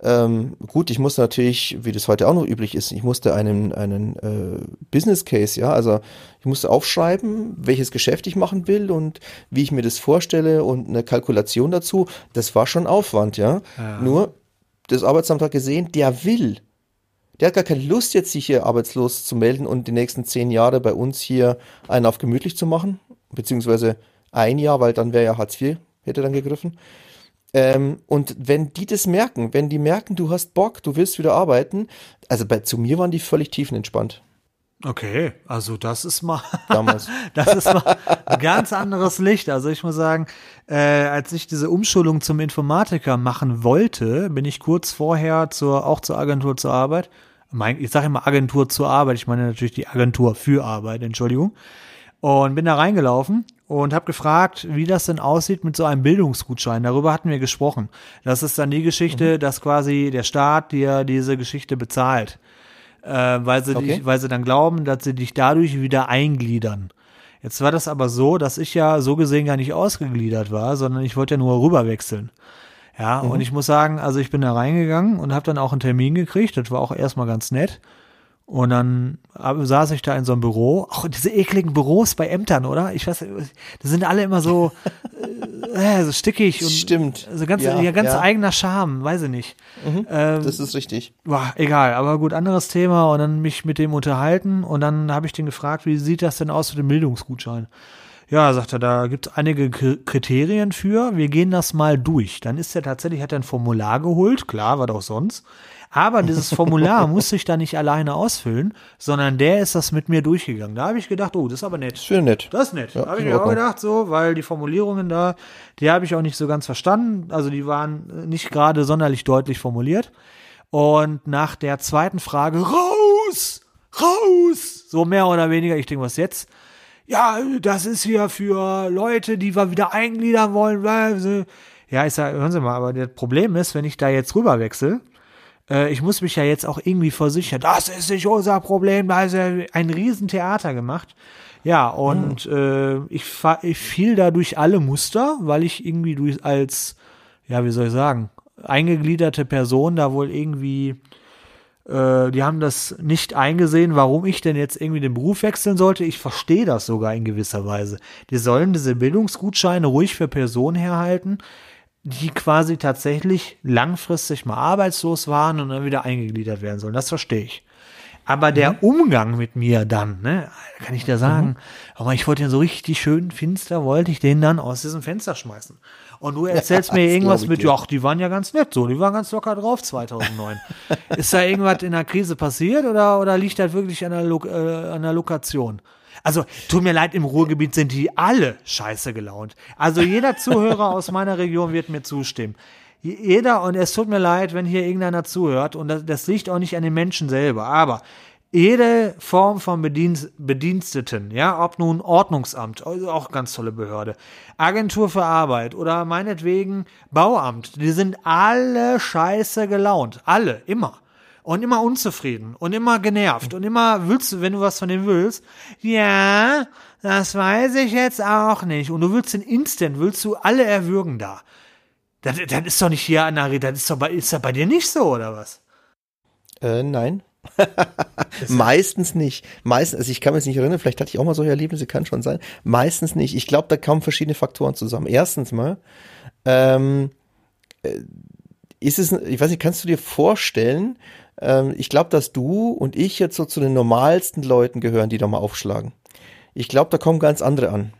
ähm, gut, ich musste natürlich, wie das heute auch noch üblich ist, ich musste einen, einen äh, Business Case, ja, also ich musste aufschreiben, welches Geschäft ich machen will und wie ich mir das vorstelle und eine Kalkulation dazu. Das war schon Aufwand, ja. Ja. Nur, das Arbeitsamt hat gesehen, der will. Der hat gar keine Lust, jetzt sich hier arbeitslos zu melden und die nächsten zehn Jahre bei uns hier einen auf gemütlich zu machen, beziehungsweise ein Jahr, weil dann wäre ja Hartz IV, hätte dann gegriffen. Ähm, und wenn die das merken, wenn die merken, du hast Bock, du willst wieder arbeiten, also bei, zu mir waren die völlig tiefenentspannt Okay, also das ist mal, damals. das ist mal ein ganz anderes Licht. Also ich muss sagen, äh, als ich diese Umschulung zum Informatiker machen wollte, bin ich kurz vorher zur, auch zur Agentur zur Arbeit. Mein, ich sage immer Agentur zur Arbeit, ich meine natürlich die Agentur für Arbeit, Entschuldigung. Und bin da reingelaufen und habe gefragt, wie das denn aussieht mit so einem Bildungsgutschein. Darüber hatten wir gesprochen. Das ist dann die Geschichte, dass quasi der Staat dir diese Geschichte bezahlt äh, weil, sie Okay. dich, weil sie dann glauben, dass sie dich dadurch wieder eingliedern. Jetzt war das aber so, dass ich ja so gesehen gar nicht ausgegliedert war, sondern ich wollte ja nur rüberwechseln. Ja, und ich muss sagen, also ich bin da reingegangen und habe dann auch einen Termin gekriegt. Das war auch erstmal ganz nett. Und dann ab- saß ich da in so einem Büro. Auch diese ekligen Büros bei Ämtern, oder? Ich weiß, die sind alle immer so, äh, so stickig und Stimmt. so ganz, Ja, ja, ganz ja. Mhm. eigener Charme, weiß ich nicht. Ähm, Das ist richtig. Boah, egal, aber gut, anderes Thema und dann mich mit dem unterhalten und dann habe ich den gefragt, wie sieht das denn aus mit dem Bildungsgutschein? Ja, sagt er, da gibt es einige Kriterien für, wir gehen das mal durch. Dann ist er tatsächlich, hat er ein Formular geholt, klar, war doch sonst. Aber dieses Formular musste ich da nicht alleine ausfüllen, sondern der ist das mit mir durchgegangen. Da habe ich gedacht, oh, das ist aber nett. Schön nett. Das ist nett. Ja, habe ich mir auch gedacht, so, weil die Formulierungen da, die habe ich auch nicht so ganz verstanden. Also die waren nicht gerade sonderlich deutlich formuliert. Und nach der zweiten Frage, raus! Raus! So mehr oder weniger, ich denke, was jetzt? Ja, das ist hier für Leute, die wir wieder eingliedern wollen. weil sie- Ja, ich sage, hören Sie mal, aber das Problem ist, wenn ich da jetzt rüber wechsle, äh, ich muss mich ja jetzt auch irgendwie versichern, das ist nicht unser Problem, da ist ja ein Riesentheater gemacht. Ja, und äh, ich, ich fiel da durch alle Muster, weil ich irgendwie durch als, ja, wie soll ich sagen, eingegliederte Person da wohl irgendwie, äh, die haben das nicht eingesehen, warum ich denn jetzt irgendwie den Beruf wechseln sollte. Ich verstehe das sogar in gewisser Weise. Die sollen diese Bildungsgutscheine ruhig für Personen herhalten, die quasi tatsächlich langfristig mal arbeitslos waren und dann wieder eingegliedert werden sollen. Das verstehe ich. Aber der Umgang mit mir dann, ne, kann ich dir sagen, aber ich wollte den so richtig schön finster, wollte ich den dann aus diesem Fenster schmeißen. Und du erzählst mir das irgendwas mit, ja, die waren ja ganz nett so, die waren ganz locker drauf 2009. Ist da irgendwas in der Krise passiert oder, oder liegt das wirklich an der, Lo äh, an der Lokation? Also, tut mir leid, im Ruhrgebiet sind die alle scheiße gelaunt. Also, jeder Zuhörer aus meiner Region wird mir zustimmen. Jeder, und es tut mir leid, wenn hier irgendeiner zuhört, und das, das liegt auch nicht an den Menschen selber, aber jede Form von Bedienst, Bediensteten, ja, ob nun Ordnungsamt, also auch ganz tolle Behörde, Agentur für Arbeit oder meinetwegen Bauamt, die sind alle scheiße gelaunt. Alle, immer. Und immer unzufrieden und immer genervt und immer willst du, wenn du was von dem willst, ja, das weiß ich jetzt auch nicht. Und du willst den Instant, willst du alle erwürgen da. Das, das ist doch nicht hier an der Rede, das ist doch bei, ist das bei dir nicht so, oder was? Äh, nein. Meistens nicht. Meistens, also ich kann mich nicht erinnern, vielleicht hatte ich auch mal solche Erlebnisse, kann schon sein. Meistens nicht. Ich glaube, da kommen verschiedene Faktoren zusammen. Erstens mal, ähm, äh, ist es, ich weiß nicht, kannst du dir vorstellen, ähm, ich glaube, dass du und ich jetzt so zu den normalsten Leuten gehören, die da mal aufschlagen. Ich glaube, da kommen ganz andere an.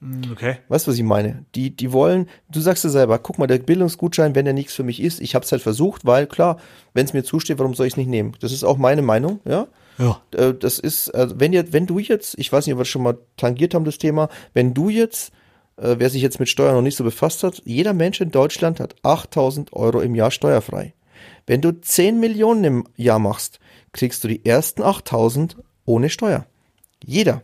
Hm, Okay. Weißt du, was ich meine? Die, die wollen, du sagst dir selber, guck mal, der Bildungsgutschein, wenn der nichts für mich ist, ich habe es halt versucht, weil klar, wenn es mir zusteht, warum soll ich es nicht nehmen? Das ist auch meine Meinung, ja. Ja. Äh, Das ist, also wenn ihr, wenn du jetzt, ich weiß nicht, ob wir das schon mal tangiert haben, das Thema, wenn du jetzt, äh, wer sich jetzt mit Steuern noch nicht so befasst hat, jeder Mensch in Deutschland hat 8000 Euro im Jahr steuerfrei. Wenn du 10 Millionen im Jahr machst, kriegst du die ersten 8000 ohne Steuer. Jeder.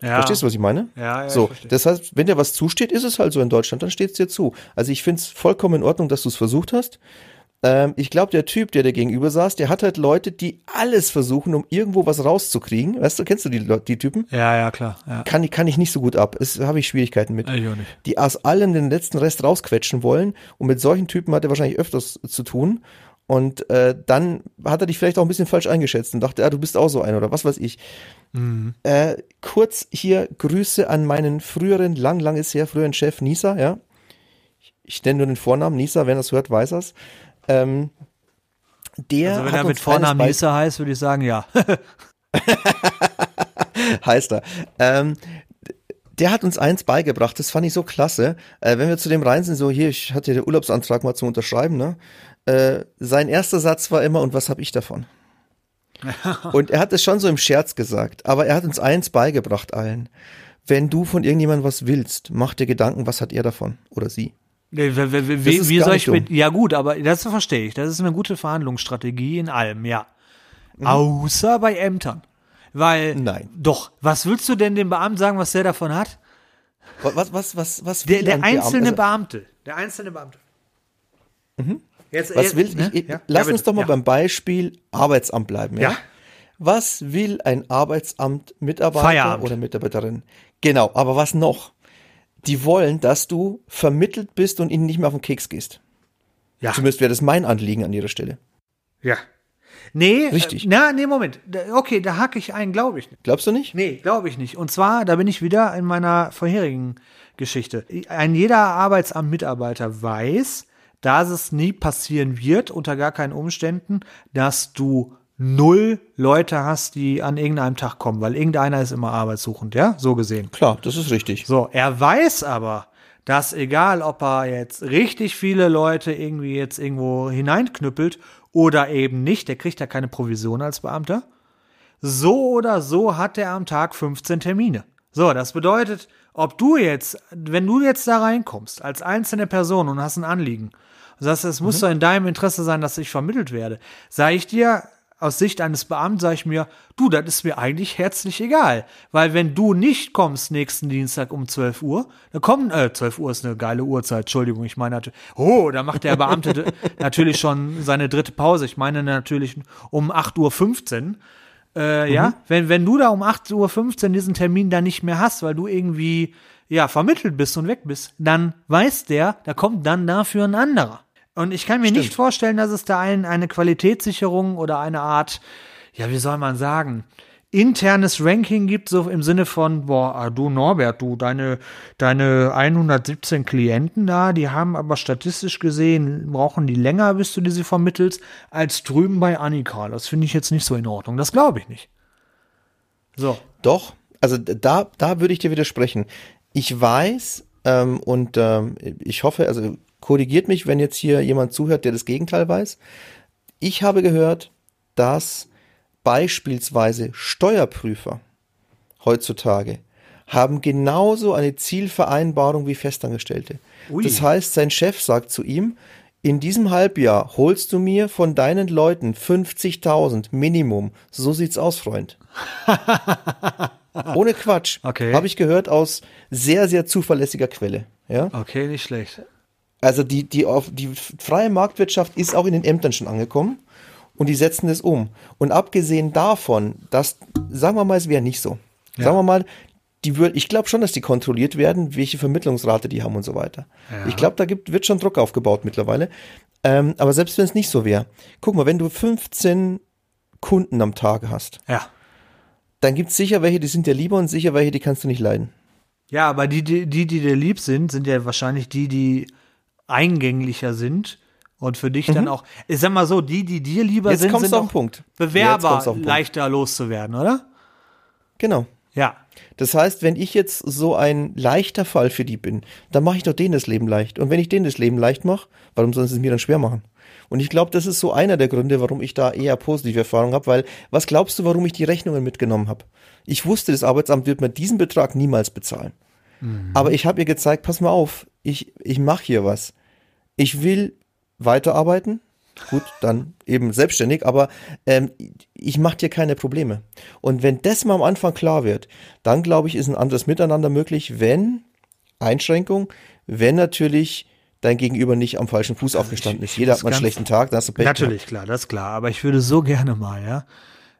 ja. Verstehst du, was ich meine? Ja, ja, so, das heißt, wenn dir was zusteht, ist es halt so in Deutschland, dann steht es dir zu. Also ich finde es vollkommen in Ordnung, dass du es versucht hast. Ähm, ich glaube, der Typ, der dir gegenüber saß, der hat halt Leute, die alles versuchen, um irgendwo was rauszukriegen. Weißt du, kennst du die, die Typen? Ja, ja, klar. Ja. Kann, ich- kann ich nicht so gut ab. Es habe ich Schwierigkeiten mit. Ich auch nicht. Die aus allem den letzten Rest rausquetschen wollen. Und mit solchen Typen hat er wahrscheinlich öfters zu tun. Und äh, dann hat er dich vielleicht auch ein bisschen falsch eingeschätzt und dachte, ja, du bist auch so ein oder was weiß ich. Äh, kurz hier Grüße an meinen früheren, lang, lang ist her, früheren Chef Nisa, ja. Ich, ich nenne nur den Vornamen, Nisa, wenn er es hört, weiß er's. Ähm, der Also wenn hat er mit uns Vornamen Lisa heißt, würde ich sagen, ja. heißt er. Ähm, der hat uns eins beigebracht, das fand ich so klasse. Äh, wenn wir zu dem rein sind, so hier, ich hatte den Urlaubsantrag mal zum Unterschreiben, ne? Äh, sein erster Satz war immer, und was habe ich davon? und er hat es schon so im Scherz gesagt, aber er hat uns eins beigebracht allen. Wenn du von irgendjemandem was willst, mach dir Gedanken, was hat er davon oder sie. Nee, Wie, wie, wie, wie soll ich mit, ja gut, aber das verstehe ich. Das ist eine gute Verhandlungsstrategie in allem, ja. Außer bei Ämtern. Weil, Mhm. Nein. doch, was willst du denn dem Beamten sagen, was der davon hat? Was, was, was, was Der, der einzelne also, Beamte. Der einzelne Beamte. Jetzt, Was jetzt, will, ne? ich, ich, Ja? lass Ja, uns doch mal ja. beim Beispiel Arbeitsamt bleiben, ja? Ja. Was will ein Arbeitsamt Mitarbeiter Feierabend. oder Mitarbeiterin? Genau, aber was noch? Die wollen, dass du vermittelt bist und ihnen nicht mehr auf den Keks gehst. Ja. Zumindest wäre das mein Anliegen an ihrer Stelle. Ja. Nee, Richtig. Äh, na, nee, Moment. Okay, da hacke ich ein, glaube ich nicht. Glaubst du nicht? Nee, glaube ich nicht. Und zwar, da bin ich wieder in meiner vorherigen Geschichte. Ein jeder Arbeitsamt-Mitarbeiter weiß, dass es nie passieren wird, unter gar keinen Umständen, dass du null Leute hast, die an irgendeinem Tag kommen, weil irgendeiner ist immer arbeitssuchend, ja? So gesehen. Klar, das ist richtig. So, er weiß aber, dass egal, ob er jetzt richtig viele Leute irgendwie jetzt irgendwo hineinknüppelt oder eben nicht, der kriegt ja keine Provision als Beamter. So oder so hat er am Tag 15 Termine. So, das bedeutet, ob du jetzt, wenn du jetzt da reinkommst, als einzelne Person und hast ein Anliegen, und sagst, es muss doch in deinem Interesse sein, dass ich vermittelt werde, sage ich dir, aus Sicht eines Beamten sage ich mir, du, das ist mir eigentlich herzlich egal. Weil wenn du nicht kommst nächsten Dienstag um 12 Uhr, dann kommen, äh, 12 Uhr ist eine geile Uhrzeit, Entschuldigung, ich meine natürlich, oh, da macht der Beamte natürlich schon seine dritte Pause. Ich meine natürlich um 8.15 Uhr. Äh, Ja, wenn, wenn du da um 8.15 Uhr diesen Termin dann nicht mehr hast, weil du irgendwie, ja, vermittelt bist und weg bist, dann weiß der, da kommt dann dafür ein anderer. Und ich kann mir nicht vorstellen, dass es da ein, eine Qualitätssicherung oder eine Art, ja, wie soll man sagen, internes Ranking gibt, so im Sinne von, boah, ah, du Norbert, du, deine, deine 117 Klienten da, die haben aber statistisch gesehen, brauchen die länger, bis du die sie vermittelst, als drüben bei Annika. Das finde ich jetzt nicht so in Ordnung. Das glaube ich nicht. So. Doch, also da, da würde ich dir widersprechen. Ich weiß ähm, und ähm, ich hoffe, also korrigiert mich, wenn jetzt hier jemand zuhört, der das Gegenteil weiß. Ich habe gehört, dass beispielsweise Steuerprüfer heutzutage haben genauso eine Zielvereinbarung wie Festangestellte. Ui. Das heißt, sein Chef sagt zu ihm, in diesem Halbjahr holst du mir von deinen Leuten 50.000 Minimum. So sieht's aus, Freund. Ohne Quatsch. Okay. Habe ich gehört aus sehr, sehr zuverlässiger Quelle. Ja? Okay, nicht schlecht. Also die, die, auf, die freie Marktwirtschaft ist auch in den Ämtern schon angekommen und die setzen es um. Und abgesehen davon, dass, sagen wir mal, es wäre nicht so. Ja. Sagen wir mal, die würd, ich glaube schon, dass die kontrolliert werden, welche Vermittlungsrate die haben und so weiter. Ja. Ich glaube, da gibt, wird schon Druck aufgebaut mittlerweile. Ähm, aber selbst wenn es nicht so wäre, guck mal, wenn du 15 Kunden am Tag hast, Ja. dann gibt es sicher welche, die sind dir lieber und sicher welche, die kannst du nicht leiden. Ja, aber die, die, die, die dir lieb sind, sind ja wahrscheinlich die, die eingänglicher sind und für dich dann auch, ich sag mal so, die, die dir lieber Mhm. Jetzt sind, kommst sind auf auch Punkt. Bewerber auf Punkt. leichter loszuwerden, oder? Genau. Ja. Das heißt, wenn ich jetzt so ein leichter Fall für die bin, dann mache ich doch denen das Leben leicht. Und wenn ich denen das Leben leicht mache, warum sollen sie es mir dann schwer machen? Und ich glaube, das ist so einer der Gründe, warum ich da eher positive Erfahrungen habe, weil was glaubst du, warum ich die Rechnungen mitgenommen habe? Ich wusste, das Arbeitsamt wird mir diesen Betrag niemals bezahlen. Aber ich habe ihr gezeigt, pass mal auf, ich, ich mache hier was. Ich will weiterarbeiten, gut, dann eben selbstständig, aber ähm, ich mache dir keine Probleme. Und wenn das mal am Anfang klar wird, dann glaube ich, ist ein anderes Miteinander möglich, wenn, Einschränkung, wenn natürlich dein Gegenüber nicht am falschen Fuß aufgestanden ist. Jeder hat mal einen schlechten Tag, dann hast du Pech. Natürlich, klar, das ist klar. Aber ich würde so gerne mal, ja,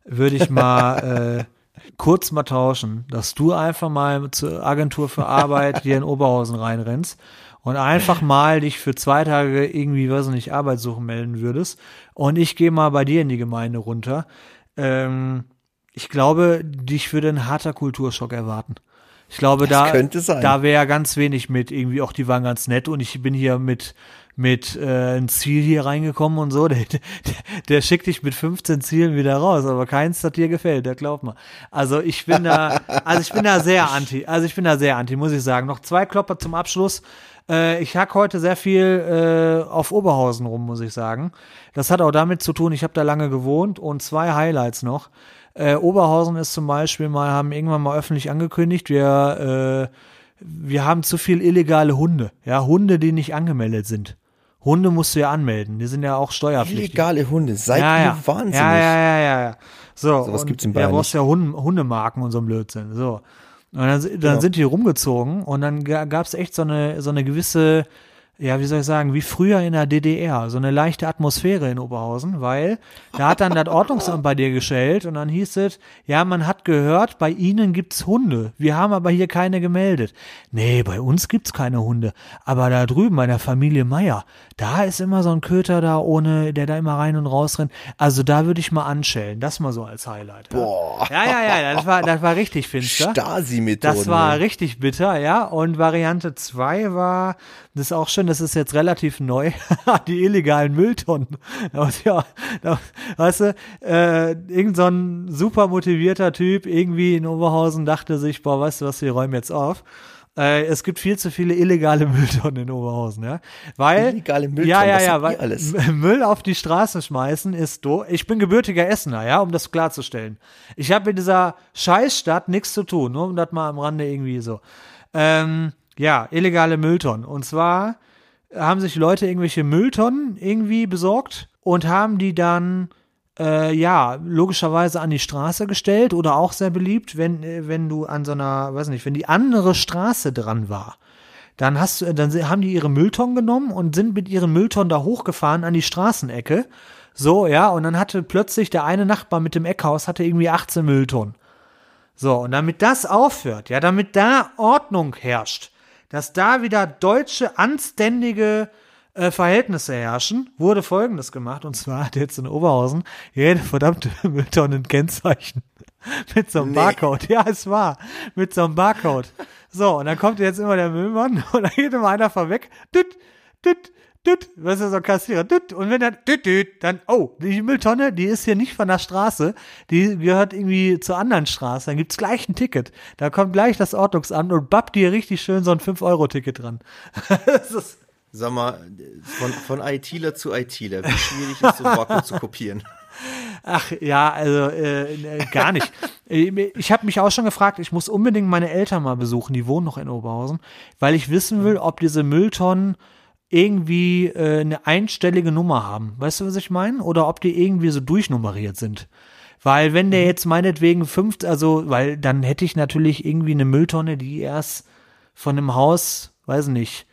würde ich mal äh, kurz mal tauschen, dass du einfach mal zur Agentur für Arbeit hier in Oberhausen reinrennst und einfach mal dich für zwei Tage irgendwie, weiß ich nicht, Arbeit suchen melden würdest. Und ich gehe mal bei dir in die Gemeinde runter. Ähm, ich glaube, dich würde ein harter Kulturschock erwarten. Ich glaube, Das da, da wäre ganz wenig mit. Irgendwie auch die waren ganz nett und ich bin hier mit mit äh, ein Ziel hier reingekommen und so. Der, der, der schickt dich mit 15 Zielen wieder raus, aber keins, das dir gefällt, der glaub mal. Also ich bin da, also ich bin da sehr anti, also ich bin da sehr anti, muss ich sagen. Noch zwei Klopper zum Abschluss. Äh, ich hack heute sehr viel äh, auf Oberhausen rum, muss ich sagen. Das hat auch damit zu tun, ich habe da lange gewohnt und zwei Highlights noch. Äh, Oberhausen ist zum Beispiel mal, haben irgendwann mal öffentlich angekündigt, wir, äh, wir haben zu viel illegale Hunde. Ja, Hunde, die nicht angemeldet sind. Hunde musst du ja anmelden, die sind ja auch steuerpflichtig. Illegale Hunde, seid ja, ihr ja. wahnsinnig. Ja, ja, ja, ja, ja. So, Sowas gibt's in Ja, Bayern brauchst ja Hund, Hundemarken und so ein Blödsinn. So. Und dann, dann Genau. sind die rumgezogen und dann gab es echt so eine, so eine gewisse, ja, wie soll ich sagen, wie früher in der DDR, so eine leichte Atmosphäre in Oberhausen, weil da hat dann das Ordnungsamt bei dir gestellt und dann hieß es, ja, man hat gehört, bei Ihnen gibt's Hunde, wir haben aber hier keine gemeldet. Nee, bei uns gibt's keine Hunde, aber da drüben bei der Familie Meier, da ist immer so ein Köter da ohne, der da immer rein und raus rennt. Also da würde ich mal anschellen, das mal so als Highlight. Ja. Boah. Ja, ja, ja, das war, das war richtig finster. Stasi-Methoden. Das war richtig bitter, ja. Und Variante 2 war, das ist auch schön, das ist jetzt relativ neu, die illegalen Mülltonnen. Da ja, da, weißt du, äh, irgend so ein super motivierter Typ irgendwie in Oberhausen dachte sich, boah, weißt du was, wir räumen jetzt auf. Äh, es gibt viel zu viele illegale Mülltonnen in Oberhausen, ja. Weil, Illegale Mülltonnen, ja, ja, ja, weil alles? Müll auf die Straße schmeißen ist do. Ich bin gebürtiger Essener, ja, um das klarzustellen. Ich habe in dieser Scheißstadt nichts zu tun, nur um das mal am Rande irgendwie so. Ähm, ja, illegale Mülltonnen. Und zwar haben sich Leute irgendwelche Mülltonnen irgendwie besorgt und haben die dann äh, ja, logischerweise an die Straße gestellt oder auch sehr beliebt, wenn, äh, wenn du an so einer, weiß nicht, wenn die andere Straße dran war. Dann hast du, dann haben die ihre Mülltonnen genommen und sind mit ihren Mülltonnen da hochgefahren an die Straßenecke. So, ja, und dann hatte plötzlich der eine Nachbar mit dem Eckhaus hatte irgendwie 18 Mülltonnen. So, und damit das aufhört, ja, damit da Ordnung herrscht, dass da wieder deutsche, anständige äh, Verhältnisse herrschen, wurde Folgendes gemacht. Und zwar hat jetzt in Oberhausen jede verdammte Mülltonne ein Kennzeichen. Mit so einem Nee. Barcode. Ja, es war. Mit so einem Barcode. So, und dann kommt jetzt immer der Müllmann und dann geht immer einer vorweg. Düt, düt, düt. Was ist so ein Kassierer? Düt. Und wenn dann düt, düt, dann, oh, die Mülltonne, die ist hier nicht von der Straße. Die gehört irgendwie zur anderen Straße. Dann gibt's gleich ein Ticket. Da kommt gleich das Ordnungsamt und bappt dir richtig schön so ein 5-Euro-Ticket dran. das ist, Sag mal, von, von ITler zu ITler, wie schwierig ist so ein Barcode zu kopieren? Ach ja, also äh, äh, gar nicht. ich habe mich auch schon gefragt, ich muss unbedingt meine Eltern mal besuchen, die wohnen noch in Oberhausen, weil ich wissen will, ob diese Mülltonnen irgendwie äh, eine einstellige Nummer haben. Weißt du, was ich meine? Oder ob die irgendwie so durchnummeriert sind. Weil wenn der jetzt meinetwegen fünf, also, weil dann hätte ich natürlich irgendwie eine Mülltonne, die erst von einem Haus, weiß nicht,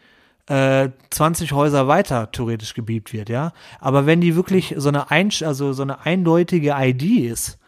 äh, 20 Häuser weiter theoretisch gebiebt wird, ja. Aber wenn die wirklich so eine, ein, also so eine eindeutige ID ist,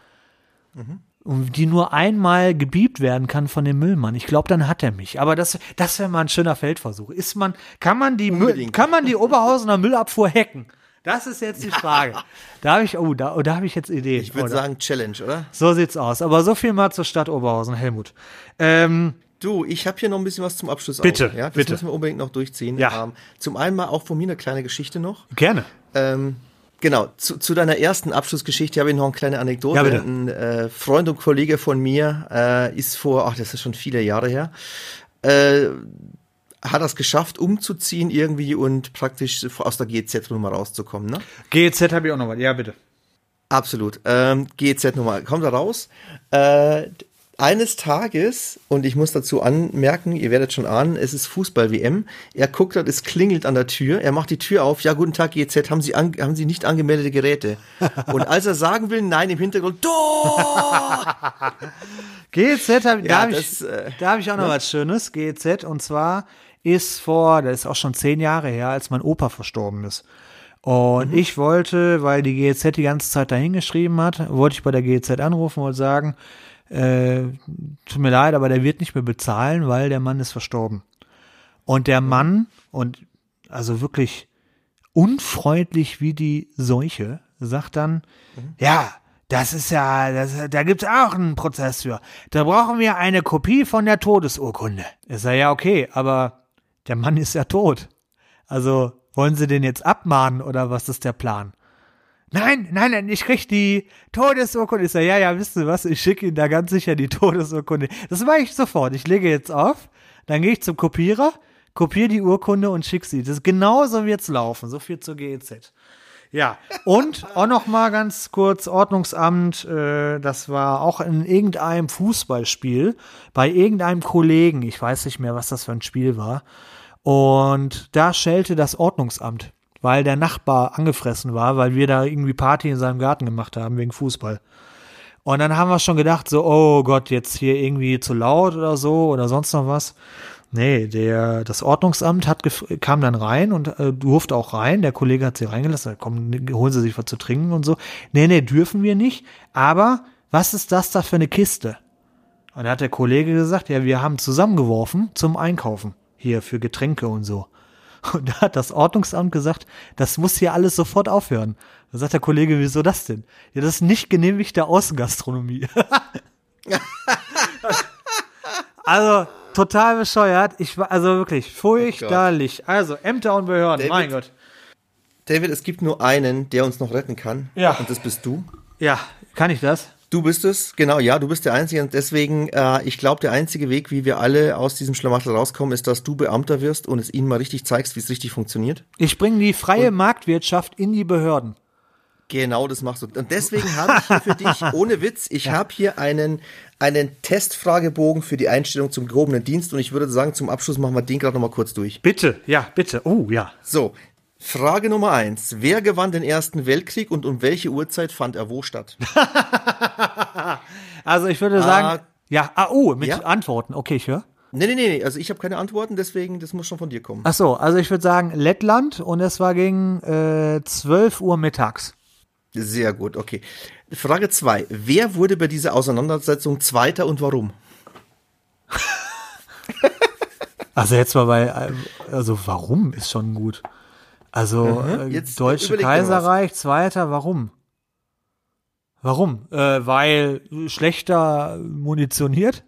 und die nur einmal gebiebt werden kann von dem Müllmann, ich glaube, dann hat er mich. Aber das, das wäre mal ein schöner Feldversuch. Ist man, kann man die, Müll, kann man die Oberhausener Müllabfuhr hacken? Das ist jetzt die Frage. Da habe ich, oh, da, oh, da habe ich jetzt Ideen. Ich würde Oder? sagen Challenge, oder? So sieht's aus. Aber so viel mal zur Stadt Oberhausen, Helmut. Ähm, Du, ich habe hier noch ein bisschen was zum Abschluss. Bitte, Auch, ja? Das bitte. müssen wir unbedingt noch durchziehen. Ja. Ähm, zum einen mal auch von mir eine kleine Geschichte noch. Gerne. Ähm, genau, zu, zu deiner ersten Abschlussgeschichte habe ich noch eine kleine Anekdote. Ja. Ein äh, Freund und Kollege von mir äh, ist vor, ach, das ist schon viele Jahre her, äh, hat das geschafft, umzuziehen irgendwie und praktisch aus der GZ-Nummer rauszukommen. Ne? GZ habe ich auch noch was. Ja, bitte. Absolut. Ähm, GZ-Nummer. Kommt da raus. Äh, eines Tages, und ich muss dazu anmerken, ihr werdet schon ahnen, es ist Fußball-WM. Er guckt dort, es klingelt an der Tür. Er macht die Tür auf. Ja, guten Tag, GZ. Haben Sie, an, haben Sie nicht angemeldete Geräte? Und als er sagen will, nein, im Hintergrund, Tor! GZ, da Ja, habe ich, äh, da hab ich auch noch was Schönes. GZ, und zwar ist vor, das ist auch schon zehn Jahre her, als mein Opa verstorben ist. Und ich wollte, weil die GEZ die ganze Zeit dahin geschrieben hat, wollte ich bei der GEZ anrufen und sagen, äh, tut mir leid, aber der wird nicht mehr bezahlen, weil der Mann ist verstorben. Und der Mann, und also wirklich unfreundlich wie die Seuche, sagt dann, ja, das ist ja, das, da gibt's auch einen Prozess für. Da brauchen wir eine Kopie von der Todesurkunde. Ich sage, ja, okay, aber der Mann ist ja tot. Also wollen Sie den jetzt abmahnen oder was ist der Plan? Nein, nein, nein, ich krieg die Todesurkunde. Ich sage, ja, ja, wisst ihr was, ich schicke Ihnen da ganz sicher die Todesurkunde. Das mache ich sofort. Ich lege jetzt auf, dann gehe ich zum Kopierer, kopiere die Urkunde und schicke sie. Das ist genauso wird's laufen. So viel zur GEZ. Ja, und auch noch mal ganz kurz Ordnungsamt, äh, das war auch in irgendeinem Fußballspiel bei irgendeinem Kollegen, ich weiß nicht mehr, was das für ein Spiel war. Und da schellte das Ordnungsamt, weil der Nachbar angefressen war, weil wir da irgendwie Party in seinem Garten gemacht haben wegen Fußball. Und dann haben wir schon gedacht, so, oh Gott, jetzt hier irgendwie zu laut oder so oder sonst noch was. Nee, der, das Ordnungsamt hat kam dann rein und äh, durfte auch rein. Der Kollege hat sie reingelassen. Komm, holen Sie sich was zu trinken und so. Nee, nee, dürfen wir nicht. Aber was ist das da für eine Kiste? Und da hat der Kollege gesagt, ja, wir haben zusammengeworfen zum Einkaufen. Hier für Getränke und so. Und da hat das Ordnungsamt gesagt, das muss hier alles sofort aufhören. Da sagt der Kollege, wieso das denn? Ja, das ist nicht genehmigte Außengastronomie. also, total bescheuert. Ich war, also wirklich, furchterlich. Also, Ämter und Behörden, David? mein Gott. David, es gibt nur einen, der uns noch retten kann. Ja. Und das bist du. Ja, kann ich das? Du bist es, genau, ja, du bist der Einzige und deswegen, äh, ich glaube, der einzige Weg, wie wir alle aus diesem Schlamassel rauskommen, ist, dass du Beamter wirst und es ihnen mal richtig zeigst, wie es richtig funktioniert. Ich bringe die freie Marktwirtschaft in die Behörden. Genau, das machst du. Und deswegen habe ich hier für dich, ohne Witz, ich habe hier einen, einen Testfragebogen für die Einstellung zum gehobenen Dienst und ich würde sagen, zum Abschluss machen wir den gerade noch mal kurz durch. Bitte, ja, bitte. Oh, ja. So, Frage Nummer eins. Wer gewann den Ersten Weltkrieg und um welche Uhrzeit fand er wo statt? Also, ich würde sagen, ja, ah, oh, mit ja? Antworten. Okay, ich höre. Nee, nee, nee, nee, also ich habe keine Antworten, deswegen, das muss schon von dir kommen. Ach so, also ich würde sagen Lettland und es war gegen äh, 12 Uhr mittags. Sehr gut, okay. Frage zwei. Wer wurde bei dieser Auseinandersetzung Zweiter und warum? Also jetzt mal bei, also warum ist schon gut. Also äh, Jetzt Deutsche. Kaiserreich, Zweiter, warum? Warum? Äh, weil schlechter munitioniert?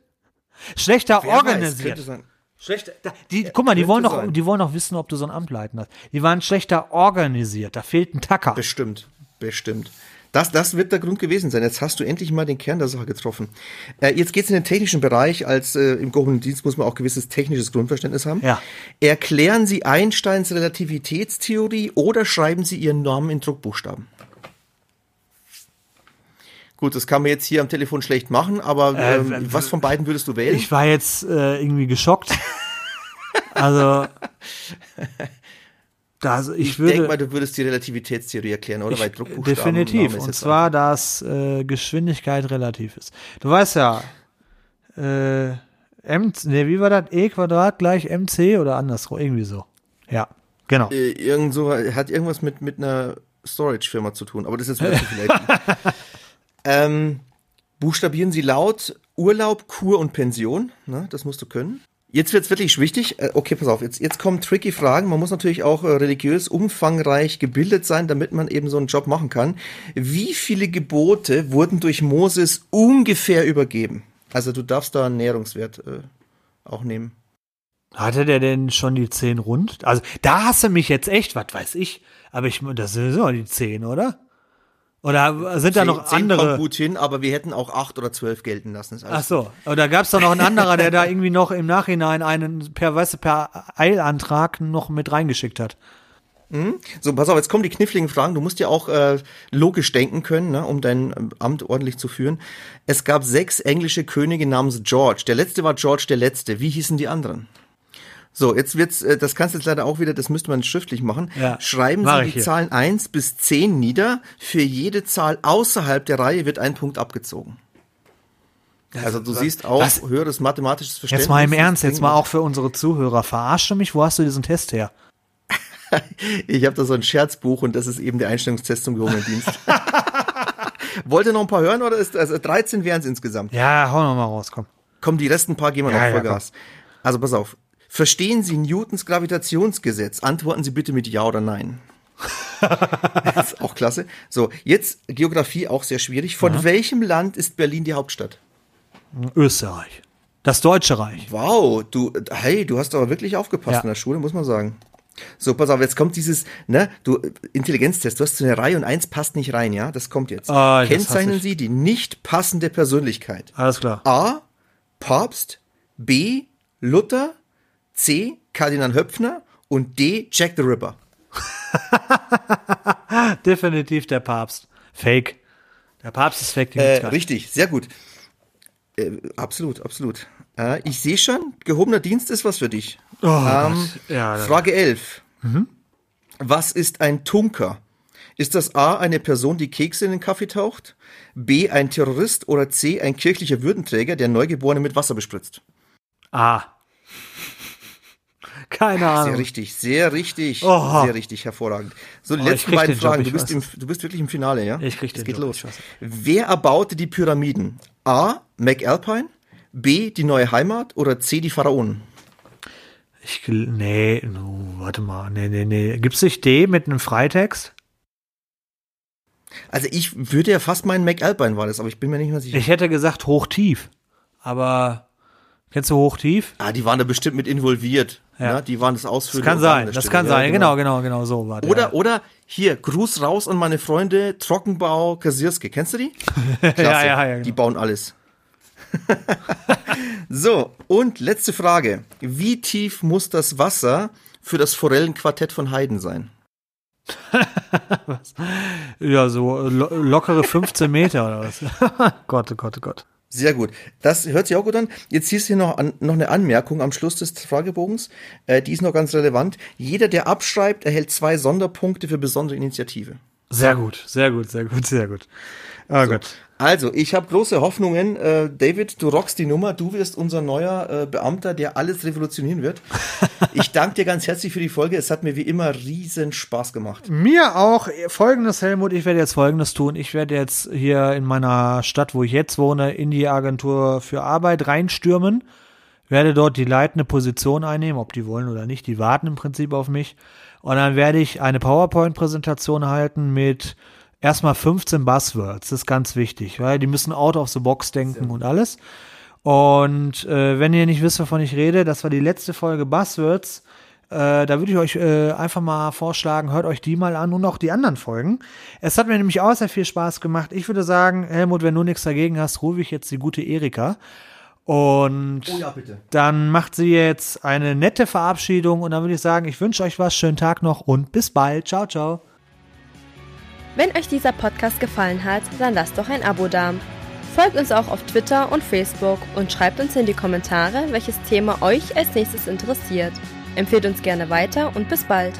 Schlechter Wer weiß, organisiert. sein. Schlechter, die, guck mal, die wollen doch, sein. die wollen doch wissen, ob du so ein Amt leiten hast. Die waren schlechter organisiert. Da fehlt ein Tacker. Bestimmt, bestimmt. Das, das wird der Grund gewesen sein. Jetzt hast du endlich mal den Kern der Sache getroffen. Äh, jetzt geht's in den technischen Bereich. Als äh, im gehobenen Dienst muss man auch gewisses technisches Grundverständnis haben. Ja. Erklären Sie Einsteins Relativitätstheorie oder schreiben Sie Ihren Namen in Druckbuchstaben? Gut, das kann man jetzt hier am Telefon schlecht machen, aber Äh, ähm, w- was von beiden würdest du wählen? Ich war jetzt äh, irgendwie geschockt. Also, da, also ich, Ich würde denke mal, du würdest die Relativitätstheorie erklären, oder? Weil Druckbuchstaben definitiv. Und zwar, dass äh, Geschwindigkeit relativ ist. Du weißt ja, äh, M, nee, wie war das? E Quadrat gleich MC oder andersrum, irgendwie so. Ja, genau. äh, irgend so, hat irgendwas mit, mit einer Storage-Firma zu tun, aber das ist jetzt wirklich vielleicht. ähm, buchstabieren Sie laut Urlaub, Kur und Pension. Ne, das musst du können. Jetzt wird's wirklich wichtig. Äh, okay, pass auf, jetzt, jetzt kommen tricky Fragen. Man muss natürlich auch äh, religiös umfangreich gebildet sein, damit man eben so einen Job machen kann. Wie viele Gebote wurden durch Moses ungefähr übergeben? Also du darfst da einen Näherungswert äh, auch nehmen. Hatte der denn schon die 10 rund? Also, da hast du mich jetzt echt, was weiß ich. Aber ich, das sind doch die 10, oder? Oder sind da noch andere? kommt gut hin, aber wir hätten auch acht oder zwölf gelten lassen. Ach so, oder gab es da noch einen anderer, der da irgendwie noch im Nachhinein einen per, weißt du, per Eilantrag noch mit reingeschickt hat? So, pass auf, jetzt kommen die kniffligen Fragen. Du musst ja auch äh, logisch denken können, ne, um dein ähm, Amt ordentlich zu führen. Es gab sechs englische Könige namens George. Der letzte war George der Letzte. Wie hießen die anderen? So, jetzt wird's, äh, das kannst du jetzt leider auch wieder, das müsste man schriftlich machen. Ja, Schreiben Sie die hier. Zahlen 1 bis 10 nieder. Für jede Zahl außerhalb der Reihe wird ein Punkt abgezogen. Also du siehst auch Was? höheres mathematisches Verständnis. Jetzt mal im Ernst, jetzt mal auch für unsere Zuhörer. Verarscht du mich? Wo hast du diesen Test her? Ich habe da so ein Scherzbuch und das ist eben der Einstellungstest zum gehobenen Dienst. Wollt ihr noch ein paar hören oder ist also 13 wären es insgesamt? Ja, hau noch mal raus, komm. Komm, die resten paar gehen wir Ja, noch ja, Vollgas. also pass auf. Verstehen Sie Newtons Gravitationsgesetz? Antworten Sie bitte mit Ja oder Nein. das ist auch klasse. So, jetzt Geografie auch sehr schwierig. Von welchem Land ist Berlin die Hauptstadt? Österreich. Das Deutsche Reich. Wow, du, hey, du hast aber wirklich aufgepasst Ja. in der Schule, muss man sagen. So, pass auf, jetzt kommt dieses, ne, du, Intelligenztest, du hast so eine Reihe und eins passt nicht rein, ja? Das kommt jetzt. Ah, Kennzeichnen ich. Sie die nicht passende Persönlichkeit. Alles klar. A. Papst, B. Luther, C. Kardinal Höpfner und D. Jack the Ripper. Definitiv der Papst. Fake. Der Papst ist fake. Äh, richtig, sehr gut. Äh, absolut, absolut. Äh, ich sehe schon, gehobener Dienst ist was für dich. Oh Ähm. Ja, Frage 11. Was ist ein Tunker? Ist das A eine Person, die Kekse in den Kaffee taucht? B ein Terrorist oder C ein kirchlicher Würdenträger, der Neugeborene mit Wasser bespritzt? Ah. Keine Sehr Ahnung. richtig, sehr richtig, Oh. sehr richtig, hervorragend. So, die Oh, letzten beiden Job, Fragen. Du bist, im, es. du bist wirklich im Finale, ja? Ich krieg Es den geht Job, los. es. Wer erbaute die Pyramiden? A. McAlpine, B. Die neue Heimat oder C. Die Pharaonen? Ich, nee, no, warte mal. Nee, nee, nee. Gibt's nicht D mit einem Freitext? Also ich würde ja fast meinen McAlpine war das, aber ich bin mir nicht mehr sicher. Ich hätte gesagt hoch-tief. Aber kennst du hoch-tief? ah, die waren da bestimmt mit involviert. Ja. Ne? Die waren das Das ausführende kann sein, das kann Ja, sein. Genau, genau, genau so war der. Oder, oder hier, Gruß raus an meine Freunde Trockenbau Kasirske. Kennst du die? Klasse. ja, ja, ja, Die genau. bauen alles. so, und letzte Frage. Wie tief muss das Wasser für das Forellenquartett von Haydn sein? Ja, so lo lockere 15 Meter oder was. Gott, oh Gott, oh Gott. Sehr gut. Das hört sich auch gut an. Jetzt hier ist hier noch, an, noch eine Anmerkung am Schluss des Fragebogens. Äh, die ist noch ganz relevant. Jeder, der abschreibt, erhält zwei Sonderpunkte für besondere Initiative. Sehr gut, sehr gut, sehr gut, sehr gut. Oh Gott. Also, ich habe große Hoffnungen. Äh, David, du rockst die Nummer. Du wirst unser neuer äh, Beamter, der alles revolutionieren wird. Ich danke dir ganz herzlich für die Folge. Es hat mir wie immer riesen Spaß gemacht. Mir auch folgendes, Helmut, ich werde jetzt folgendes tun. Ich werde jetzt hier in meiner Stadt, wo ich jetzt wohne, in die Agentur für Arbeit reinstürmen, werde dort die leitende Position einnehmen, ob die wollen oder nicht, die warten im Prinzip auf mich. Und dann werde ich eine PowerPoint-Präsentation halten mit erstmal 15 Buzzwords. Das ist ganz wichtig, weil die müssen out of the box denken und alles. Und äh, wenn ihr nicht wisst, wovon ich rede, das war die letzte Folge Buzzwords. Äh, da würde ich euch äh, einfach mal vorschlagen, hört euch die mal an und auch die anderen Folgen. Es hat mir nämlich auch sehr viel Spaß gemacht. Ich würde sagen, Helmut, wenn du nichts dagegen hast, rufe ich jetzt die gute Erika. Und ja, bitte. dann macht sie jetzt eine nette Verabschiedung und dann würde ich sagen, ich wünsche euch was, schönen Tag noch und bis bald. Ciao, ciao. Wenn euch dieser Podcast gefallen hat, dann lasst doch ein Abo da. Folgt uns auch auf Twitter und Facebook und schreibt uns in die Kommentare, welches Thema euch als nächstes interessiert. Empfehlt uns gerne weiter und bis bald.